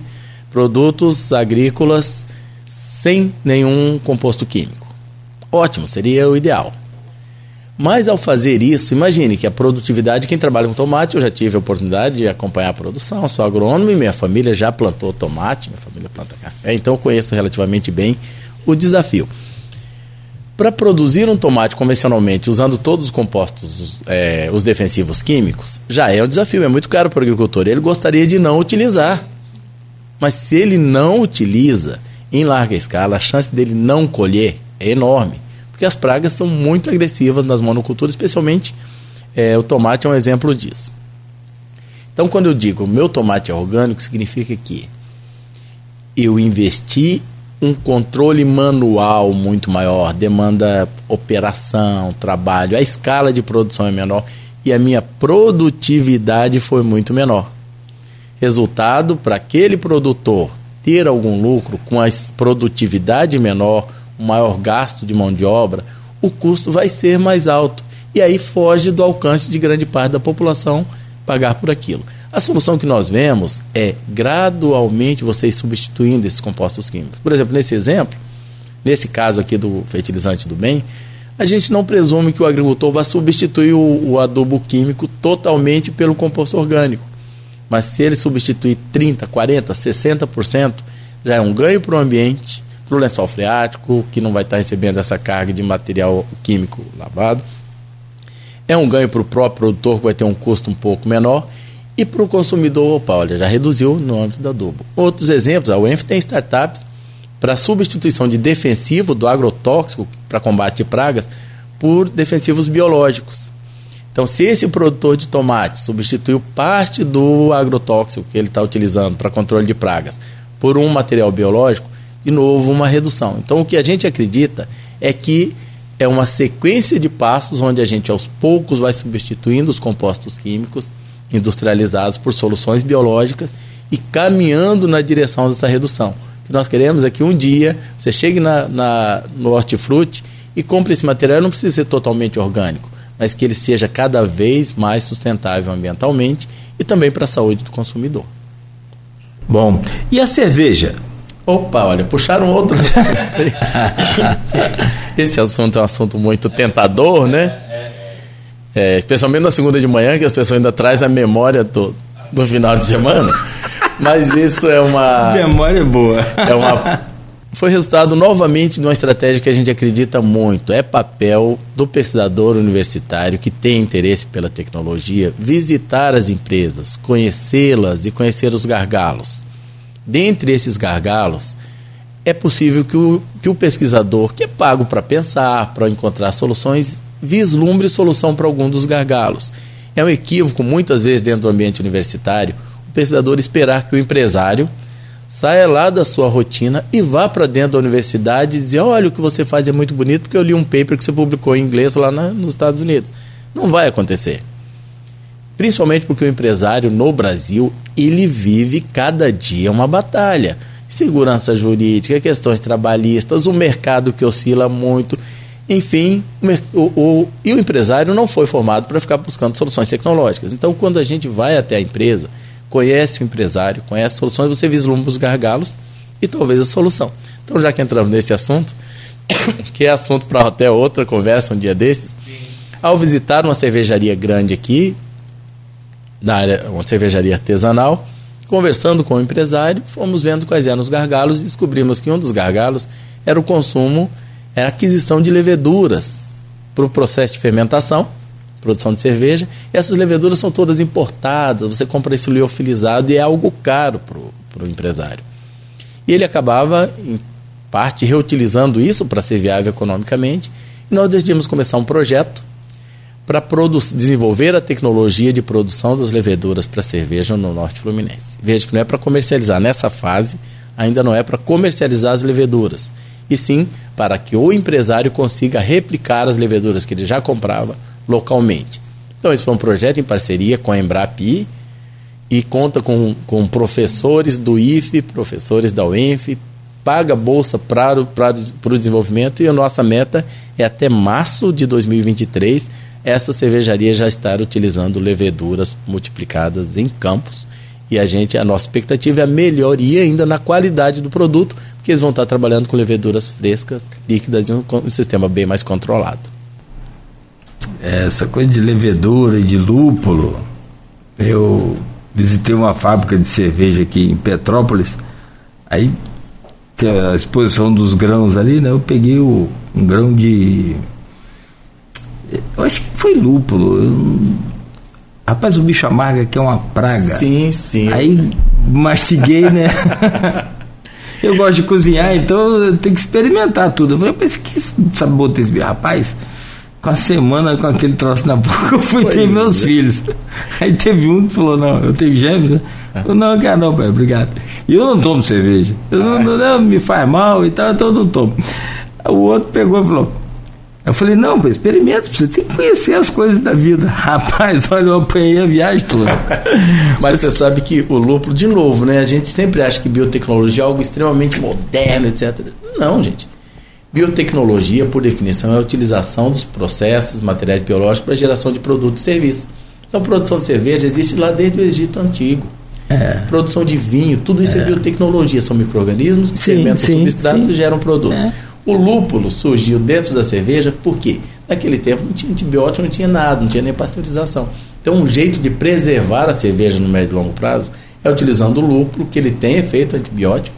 produtos agrícolas sem nenhum composto químico. Ótimo, seria o ideal. Mas ao fazer isso, imagine que a produtividade, quem trabalha com tomate, eu já tive a oportunidade de acompanhar a produção, sou agrônomo e minha família já plantou tomate, minha família planta café, então eu conheço relativamente bem o desafio. Para produzir um tomate convencionalmente, usando todos os compostos, é, os defensivos químicos, já é um desafio, é muito caro para o agricultor. Ele gostaria de não utilizar. Mas se ele não utiliza, em larga escala, a chance dele não colher é enorme, porque as pragas são muito agressivas nas monoculturas, especialmente é, o tomate é um exemplo disso. Então, quando eu digo meu tomate é orgânico, significa que eu investi um controle manual muito maior, demanda operação, trabalho, a escala de produção é menor e a minha produtividade foi muito menor. Resultado, para aquele produtor ter algum lucro com a produtividade menor, um maior gasto de mão de obra, o custo vai ser mais alto. E aí foge do alcance de grande parte da população pagar por aquilo. A solução que nós vemos é gradualmente vocês substituindo esses compostos químicos. Por exemplo, nesse exemplo, nesse caso aqui do fertilizante do bem, a gente não presume que o agricultor vai substituir o, o adubo químico totalmente pelo composto orgânico. Mas se ele substituir 30%, 40%, 60%, já é um ganho para o ambiente, para o lençol freático, que não vai estar recebendo essa carga de material químico lavado. É um ganho para o próprio produtor, que vai ter um custo um pouco menor e para o consumidor, opa, olha, já reduziu no âmbito da adubo. Outros exemplos, a UENF tem startups para substituição de defensivo do agrotóxico para combate de pragas por defensivos biológicos. Então, se esse produtor de tomate substituiu parte do agrotóxico que ele está utilizando para controle de pragas por um material biológico, de novo uma redução. Então, o que a gente acredita é que é uma sequência de passos onde a gente aos poucos vai substituindo os compostos químicos industrializados por soluções biológicas e caminhando na direção dessa redução. O que nós queremos é que um dia você chegue na, na, no hortifruti e compre esse material, não precisa ser totalmente orgânico, mas que ele seja cada vez mais sustentável ambientalmente e também para a saúde do consumidor. Bom, e a cerveja? Opa, olha, puxaram outro. Esse assunto é um assunto muito tentador, né? É, especialmente na segunda de manhã, que as pessoas ainda trazem a memória do, do final de semana. Mas isso é uma. Memória boa. É uma. Foi resultado novamente de uma estratégia que a gente acredita muito. É papel do pesquisador universitário que tem interesse pela tecnologia visitar as empresas, conhecê-las e conhecer os gargalos. Dentre esses gargalos, é possível que o, que o pesquisador, que é pago para pensar, para encontrar soluções, vislumbre solução para algum dos gargalos. É um equívoco, muitas vezes, dentro do ambiente universitário, o pesquisador esperar que o empresário saia lá da sua rotina e vá para dentro da universidade e dizer: olha, o que você faz é muito bonito porque eu li um paper que você publicou em inglês lá na, nos Estados Unidos. Não vai acontecer. Principalmente porque o empresário no Brasil, ele vive cada dia uma batalha. Segurança jurídica, questões trabalhistas, o mercado que oscila muito. Enfim, o, o, e o empresário não foi formado para ficar buscando soluções tecnológicas. Então, quando a gente vai até a empresa, conhece o empresário, conhece soluções, você vislumbra os gargalos e talvez a solução. Então, já que entramos nesse assunto, que é assunto para até outra conversa um dia desses, ao visitar uma cervejaria grande aqui, na área, uma cervejaria artesanal, conversando com o empresário, fomos vendo quais eram os gargalos e descobrimos que um dos gargalos era o consumo é a aquisição de leveduras para o processo de fermentação, produção de cerveja. E essas leveduras são todas importadas, você compra isso liofilizado e é algo caro para o empresário. E ele acabava, em parte, reutilizando isso para ser viável economicamente. E nós decidimos começar um projeto para desenvolver a tecnologia de produção das leveduras para cerveja no Norte Fluminense. Veja que não é para comercializar, nessa fase ainda não é para comercializar as leveduras e sim para que o empresário consiga replicar as leveduras que ele já comprava localmente. Então, esse foi um projeto em parceria com a Embrapi e conta com, com professores do IFE, professores da UENF, paga bolsa para, o desenvolvimento e a nossa meta é até março de 2023 essa cervejaria já estar utilizando leveduras multiplicadas em campos e a gente a nossa expectativa é a melhoria ainda na qualidade do produto que eles vão estar trabalhando com leveduras frescas, líquidas e um, um sistema bem mais controlado. Essa coisa de levedura e de lúpulo, eu visitei uma fábrica de cerveja aqui em Petrópolis, aí a exposição dos grãos ali, né? Eu peguei o, um grão de. Eu acho que foi lúpulo. Eu, rapaz, o bicho amarga que é uma praga. Sim, sim. Aí mastiguei, né? Eu gosto de cozinhar, então eu tenho que experimentar tudo. Eu pensei, que sabor tem esse rapaz? com a semana com aquele troço na boca, eu fui Pois ter meus é. filhos. Aí teve um que falou, não, eu tenho gêmeos, né? Eu, não, cara, não, pai, obrigado. E eu não tomo cerveja. Eu não, não, não, me faz mal e tal, então eu não tomo. O outro pegou e falou. Eu falei, não, experimenta, você tem que conhecer as coisas da vida. Rapaz, olha, eu apanhei a viagem toda. Mas você sabe que o lúpulo, de novo, né? A gente sempre acha que biotecnologia é algo extremamente moderno, etc. Não, gente. Biotecnologia, por definição, é a utilização dos processos, materiais biológicos para geração de produtos e serviços. Então, produção de cerveja existe lá desde o Egito Antigo. É. Produção de vinho, tudo isso é, biotecnologia. São micro-organismos que Sim, fermentam sim, substratos sim. e geram produto. É. O lúpulo surgiu dentro da cerveja por quê? Naquele tempo não tinha antibiótico, não tinha nada, não tinha nem pasteurização. Então, um jeito de preservar a cerveja no médio e longo prazo é utilizando o lúpulo, que ele tem efeito antibiótico.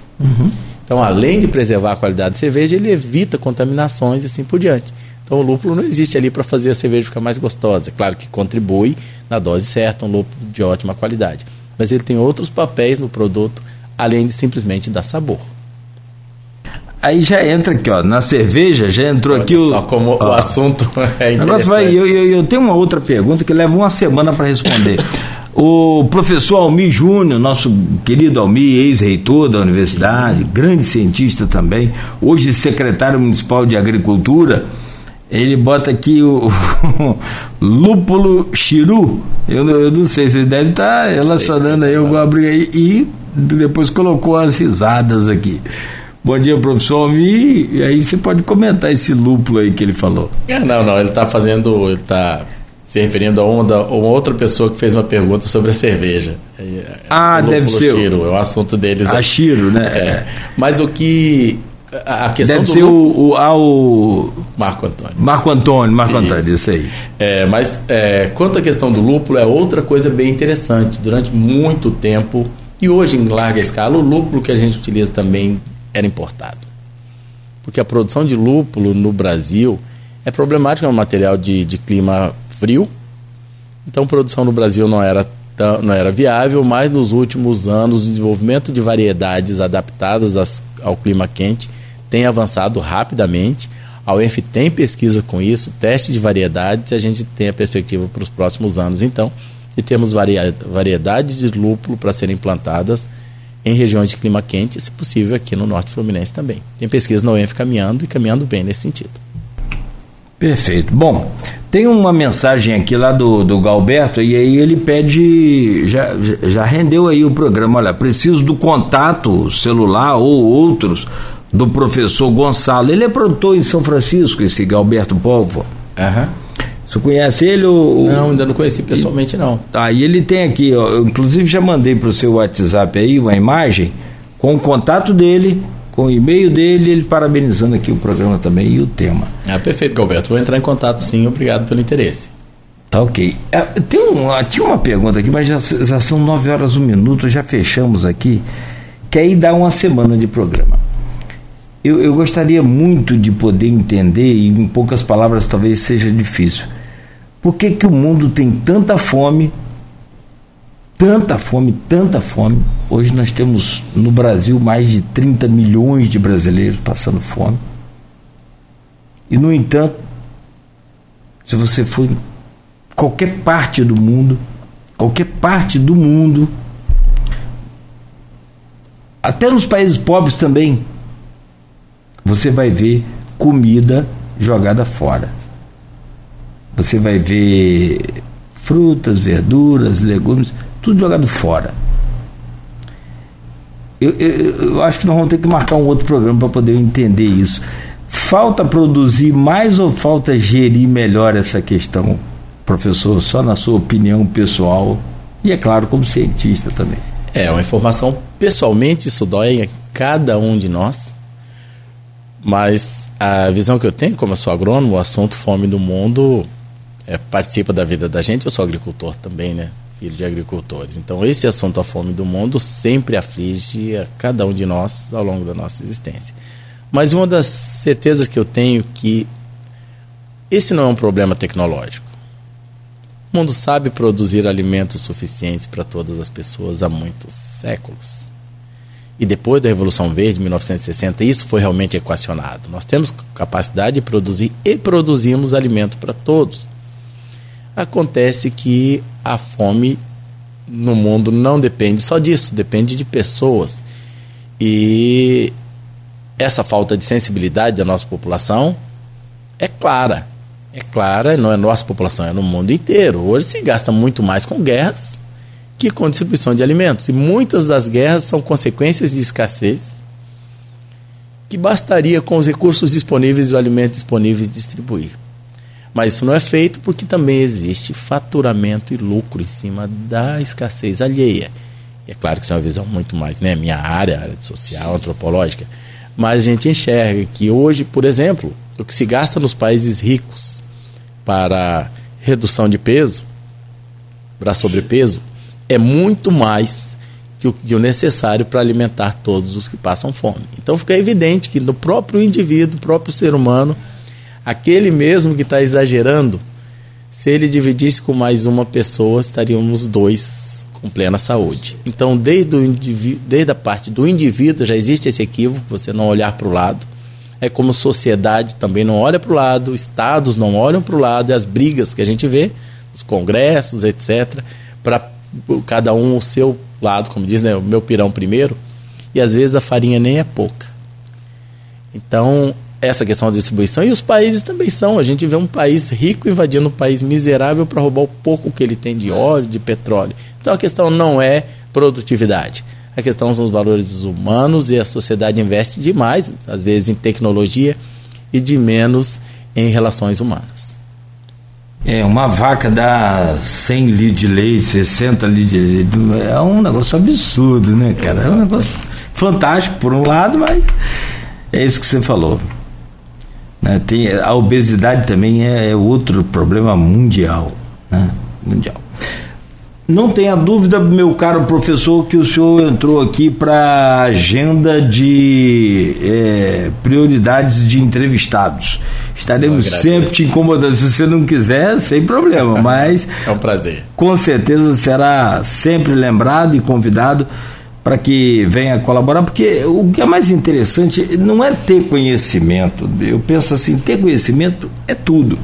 Então, além de preservar a qualidade da cerveja, ele evita contaminações e assim por diante. Então, o lúpulo não existe ali para fazer a cerveja ficar mais gostosa. É claro que contribui na dose certa, um lúpulo de ótima qualidade. Mas ele tem outros papéis no produto, além de simplesmente dar sabor. Aí já entra aqui, ó, na cerveja, já entrou Olha aqui o. só como ó, o assunto é negócio vai, eu, eu, eu tenho uma outra pergunta que leva uma semana para responder. o professor Almir Júnior, nosso querido Almir, ex-reitor da universidade, grande cientista também, hoje secretário municipal de agricultura, ele bota aqui o, lúpulo chiru. Eu, não- eu não sei, você deve estar relacionando aí alguma briga aí. E depois colocou as risadas aqui. Bom dia, professor Almir. E aí você pode comentar esse lúpulo aí que ele falou. É, não, não, ele está fazendo, ele está se referindo a uma, uma outra pessoa que fez uma pergunta sobre a cerveja. É, Ah, o deve ser o- Chiro, é o assunto deles. A Chiro, né? É. Mas o que a questão Deve do ser lúpulo- o, o, ah, o Marco Antônio. Marco Antônio, Marco Antônio, isso aí. É, mas é, quanto à questão do lúpulo, é outra coisa bem interessante. Durante muito tempo, e hoje em larga escala, o lúpulo que a gente utiliza também era importado. Porque a produção de lúpulo no Brasil é problemática, é um material de, de clima frio. Então, produção no Brasil não era, tão- não era viável, mas nos últimos anos, o desenvolvimento de variedades adaptadas às- ao clima quente tem avançado rapidamente. A UENF tem pesquisa com isso, teste de variedades, e a gente tem a perspectiva para os próximos anos. Então, e temos variedades de lúpulo para serem plantadas em regiões de clima quente, se possível aqui no Norte Fluminense também. Tem pesquisa na UENF caminhando e caminhando bem nesse sentido. Perfeito. Bom, tem uma mensagem aqui lá do, do Galberto e aí ele pede, já, já- rendeu aí o programa, olha, preciso do contato celular ou outros do professor Gonçalo. Ele é produtor em São Francisco, esse Galberto Povo. Você conhece ele? Ou... Não, ainda não conheci pessoalmente não. Tá, e ele tem aqui, ó, eu inclusive já mandei para o seu WhatsApp aí uma imagem com o contato dele, com o e-mail dele, ele parabenizando aqui o programa também e o tema. Ah, perfeito, Galberto. Vou entrar em contato sim, obrigado pelo interesse. Tá ok. É, tem um, ah, tinha uma pergunta aqui, mas já, já são nove horas um minuto, já fechamos aqui, que aí dá uma semana de programa. Eu, eu gostaria muito de poder entender, e em poucas palavras talvez seja difícil, por que, que o mundo tem tanta fome, tanta fome, tanta fome. Hoje nós temos no Brasil mais de 30 milhões de brasileiros passando fome. E, no entanto, se você for em qualquer parte do mundo, qualquer parte do mundo, até nos países pobres também, você vai ver comida jogada fora. Você vai ver frutas, verduras, legumes, tudo jogado fora. Eu, eu, eu acho que nós vamos ter que marcar um outro programa para poder entender isso. Falta produzir mais ou falta gerir melhor essa questão, professor, só na sua opinião pessoal e, é claro, como cientista também. É uma informação, pessoalmente, isso dói a cada um de nós. Mas a visão que eu tenho, como eu sou agrônomo, o assunto fome do mundo é, participa da vida da gente. Eu sou agricultor também, né? Filho de agricultores. Então, esse assunto, a fome do mundo, sempre aflige a cada um de nós ao longo da nossa existência. Mas uma das certezas que eu tenho que esse não é um problema tecnológico. O mundo sabe produzir alimentos suficientes para todas as pessoas há muitos séculos. e depois da Revolução Verde, 1960, isso foi realmente equacionado. Nós temos capacidade de produzir e produzimos alimento para todos. Acontece que a fome no mundo não depende só disso, depende de pessoas. E essa falta de sensibilidade da nossa população é clara. É clara, não é nossa população, é no mundo inteiro. Hoje se gasta muito mais com guerras que com distribuição de alimentos. E muitas das guerras são consequências de escassez que bastaria com os recursos disponíveis e o alimento disponível distribuir. Mas isso não é feito porque também existe faturamento e lucro em cima da escassez alheia. E é claro que isso é uma visão muito mais, né, minha área, área social, antropológica. Mas a gente enxerga que hoje, por exemplo, o que se gasta nos países ricos para redução de peso, para sobrepeso, é muito mais que o, que o necessário para alimentar todos os que passam fome. Então fica evidente que no próprio indivíduo, próprio ser humano, aquele mesmo que está exagerando, se ele dividisse com mais uma pessoa, estaríamos dois com plena saúde. Então, desde, o desde a parte do indivíduo já existe esse equívoco, você não olhar para o lado. É como sociedade também não olha para o lado, estados não olham para o lado, e as brigas que a gente vê, os congressos, etc., para cada um o seu lado, como diz, né, o meu pirão primeiro, e às vezes a farinha nem é pouca. Então, essa questão da distribuição, e os países também são. A gente vê um país rico invadindo um país miserável para roubar o pouco que ele tem de óleo, de petróleo. Então a questão não é produtividade. A questão são os valores humanos e a sociedade investe demais, às vezes, em tecnologia e de menos em relações humanas. É, uma vaca dá 100 litros de leite, 60 litros de leite. É um negócio absurdo, né, cara? É um negócio fantástico por um lado, mas é isso que você falou. Né? Tem, a obesidade também é, é outro problema mundial. Né? Mundial. Não tenha dúvida, meu caro professor, que o senhor entrou aqui para agenda de é, prioridades de entrevistados. Estaremos sempre te incomodando. Se você não quiser, sem problema, mas. é um prazer. Com certeza será sempre lembrado e convidado para que venha colaborar, porque o que é mais interessante não é ter conhecimento. Eu penso assim: ter conhecimento é tudo,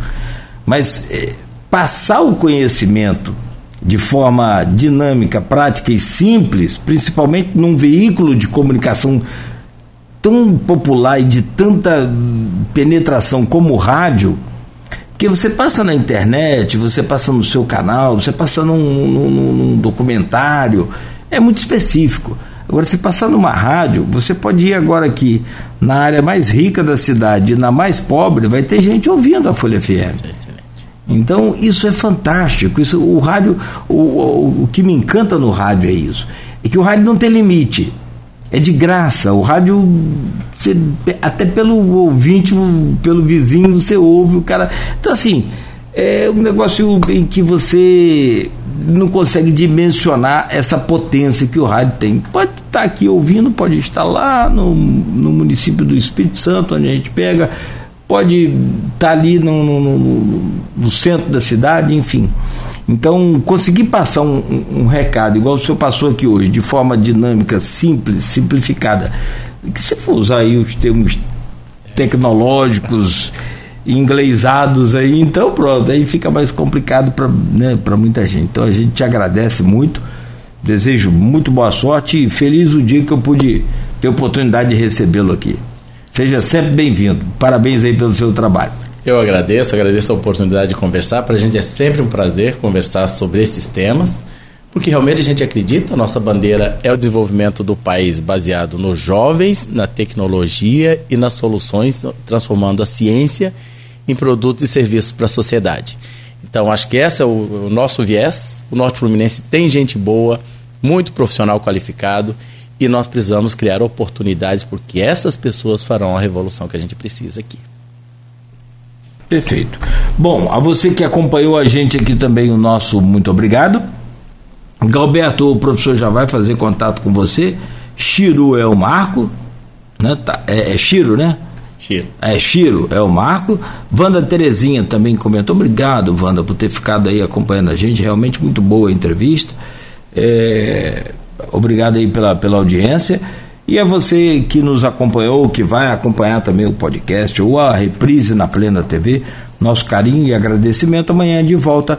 mas é, passar o conhecimento de forma dinâmica, prática e simples, principalmente num veículo de comunicação tão popular e de tanta penetração como o rádio, que você passa na internet, você passa no seu canal, você passa num, num, num documentário, é muito específico. Agora, se passar numa rádio, você pode ir agora aqui na área mais rica da cidade e na mais pobre, vai ter gente ouvindo a Folha FM. Então, isso é fantástico. Isso, o rádio, o, o, o que me encanta no rádio é isso. É que o rádio não tem limite é de graça. O rádio, você, até pelo ouvinte, pelo vizinho, você ouve o cara. Então, assim, é um negócio em que você não consegue dimensionar essa potência que o rádio tem. Pode estar aqui ouvindo, pode estar lá no, no município do Espírito Santo, onde a gente pega, pode estar ali no, no, no, centro da cidade, enfim. Então, conseguir passar um, um, um, recado, igual o senhor passou aqui hoje, de forma dinâmica, simples, simplificada, que se for usar aí os termos tecnológicos, inglesados aí, então pronto, aí fica mais complicado para né, muita gente. Então a gente te agradece muito, desejo muito boa sorte e feliz o dia que eu pude ter oportunidade de recebê-lo aqui. Seja sempre bem-vindo. Parabéns aí pelo seu trabalho. Eu agradeço, agradeço a oportunidade de conversar. Para a gente é sempre um prazer conversar sobre esses temas, porque realmente a gente acredita, a nossa bandeira é o desenvolvimento do país baseado nos jovens, na tecnologia e nas soluções, transformando a ciência em produtos e serviços para a sociedade. Então, acho que esse é o, o nosso viés. O Norte Fluminense tem gente boa, muito profissional qualificado e nós precisamos criar oportunidades porque essas pessoas farão a revolução que a gente precisa aqui. Perfeito. Bom, a você que acompanhou a gente aqui também, o nosso muito obrigado. Galberto, o professor já vai fazer contato com você. Chiro é o Marco. Né? Tá, é, é Chiro, né? Chiro. É, Chiro é o Marco. Wanda Terezinha também comentou. Obrigado, Wanda, por ter ficado aí acompanhando a gente. Realmente muito boa a entrevista. É, obrigado aí pela, pela audiência. E é você que nos acompanhou, que vai acompanhar também o podcast ou a reprise na Plena TV, nosso carinho e agradecimento. Amanhã de volta